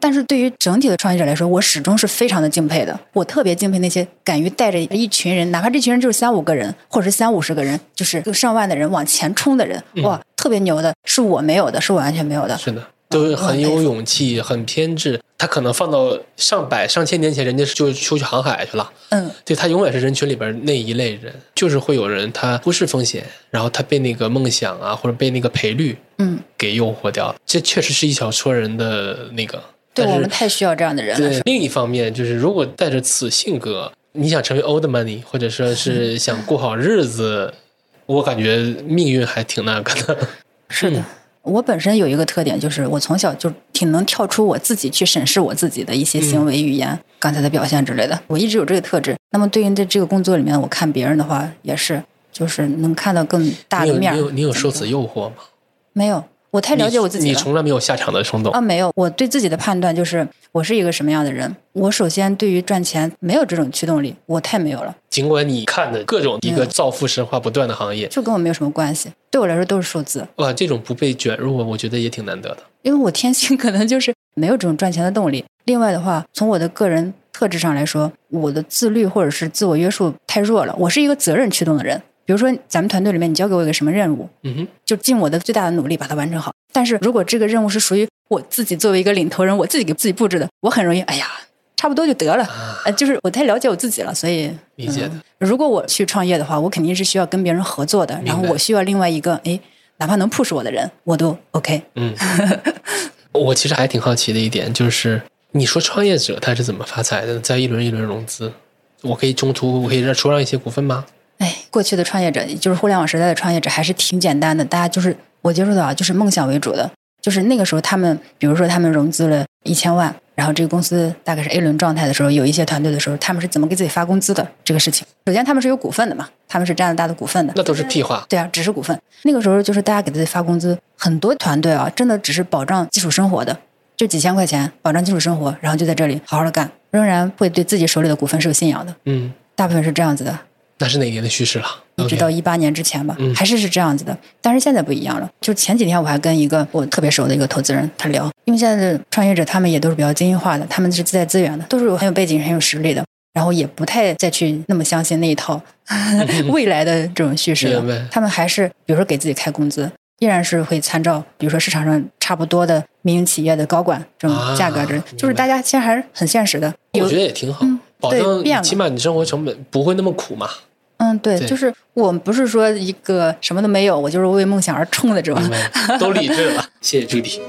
但是对于整体的创业者来说，我始终是非常的敬佩的。我特别敬佩那些敢于带着一群人，哪怕这群人就是三五个人，或者是三五十个人，就是就上万的人往前冲的人，哇，特别牛的，是我没有的，是我完全没有的。是的，都很有勇气，很偏执。他可能放到上百上千年前，人家就出去航海去了。嗯，对他永远是人群里边那一类人，就是会有人他忽视风险，然后他被那个梦想啊，或者被那个赔率嗯，给诱惑掉了。这确实是一小撮人的那个。对我们太需要这样的人了。对另一方面，就是如果带着此性格，你想成为 old money，或者说是 [laughs] 想过好日子，我感觉命运还挺那个的。是的，我本身有一个特点，就是我从小就挺能跳出我自己去审视我自己的一些行为、语言、刚才的表现之类的。我一直有这个特质。那么对应在这个工作里面，我看别人的话，也是就是能看到更大的面儿。你有你有受此诱惑吗？没有？我太了解我自己。你从来没有下场的冲动。啊，没有，我对自己的判断就是我是一个什么样的人。我首先对于赚钱没有这种驱动力，我太没有了，尽管你看的各种一个造富神话不断的行业，就跟我没有什么关系。对我来说都是数字，哇，这种不被卷入，我觉得也挺难得的。因为我天性 [laughs] 可能就是没有这种赚钱的动力。另外的话，从我的个人特质上来说，我的自律或者是自我约束太弱了。我是一个责任驱动的人。比如说，咱们团队里面你交给我一个什么任务，嗯哼，就尽我的最大的努力把它完成好。但是如果这个任务是属于我自己作为一个领头人，我自己给自己布置的，我很容易，哎呀，差不多就得了。啊，呃，就是我太了解我自己了，所以理解的。如果我去创业的话，我肯定是需要跟别人合作的，然后我需要另外一个，哎，哪怕能 push 我的人，我都 OK。嗯，[laughs] 我其实还挺好奇的一点就是，你说创业者他是怎么发财的？在一轮一轮融资，我可以中途我可以让出让一些股份吗？哎，过去的创业者，就是互联网时代的创业者，还是挺简单的。大家就是我接触到啊，就是梦想为主的。就是那个时候，他们比如说他们融资了一千万，然后这个公司大概是 A 轮状态的时候，有一些团队的时候，他们是怎么给自己发工资的这个事情。首先，他们是有股份的嘛，他们是占了大的股份的。那都是屁话。对啊，只是股份。那个时候就是大家给自己发工资，很多团队啊，真的只是保障基础生活的，就几千块钱保障基础生活，然后就在这里好好的干，仍然会对自己手里的股份是有信仰的，嗯，大部分是这样子的。那是哪年的趋势了？一直到一八年之前吧嗯还是是这样子的。但是现在不一样了，就前几天我还跟一个我特别熟的一个投资人他聊，因为现在的创业者他们也都是比较精英化的，他们是自带资源的，都是有很有背景、很有实力的，然后也不太再去那么相信那一套 [laughs] 未来的这种叙事了。他们还是比如说给自己开工资。依然是会参照，比如说市场上差不多的民营企业的高管这种价格，这、啊就是大家现在还是很现实的。我觉得也挺好，嗯对起码你生活成本不会那么苦嘛。嗯，对，对就是我们不是说一个什么都没有，我就是为梦想而冲的这种。都理智了。谢谢朱迪。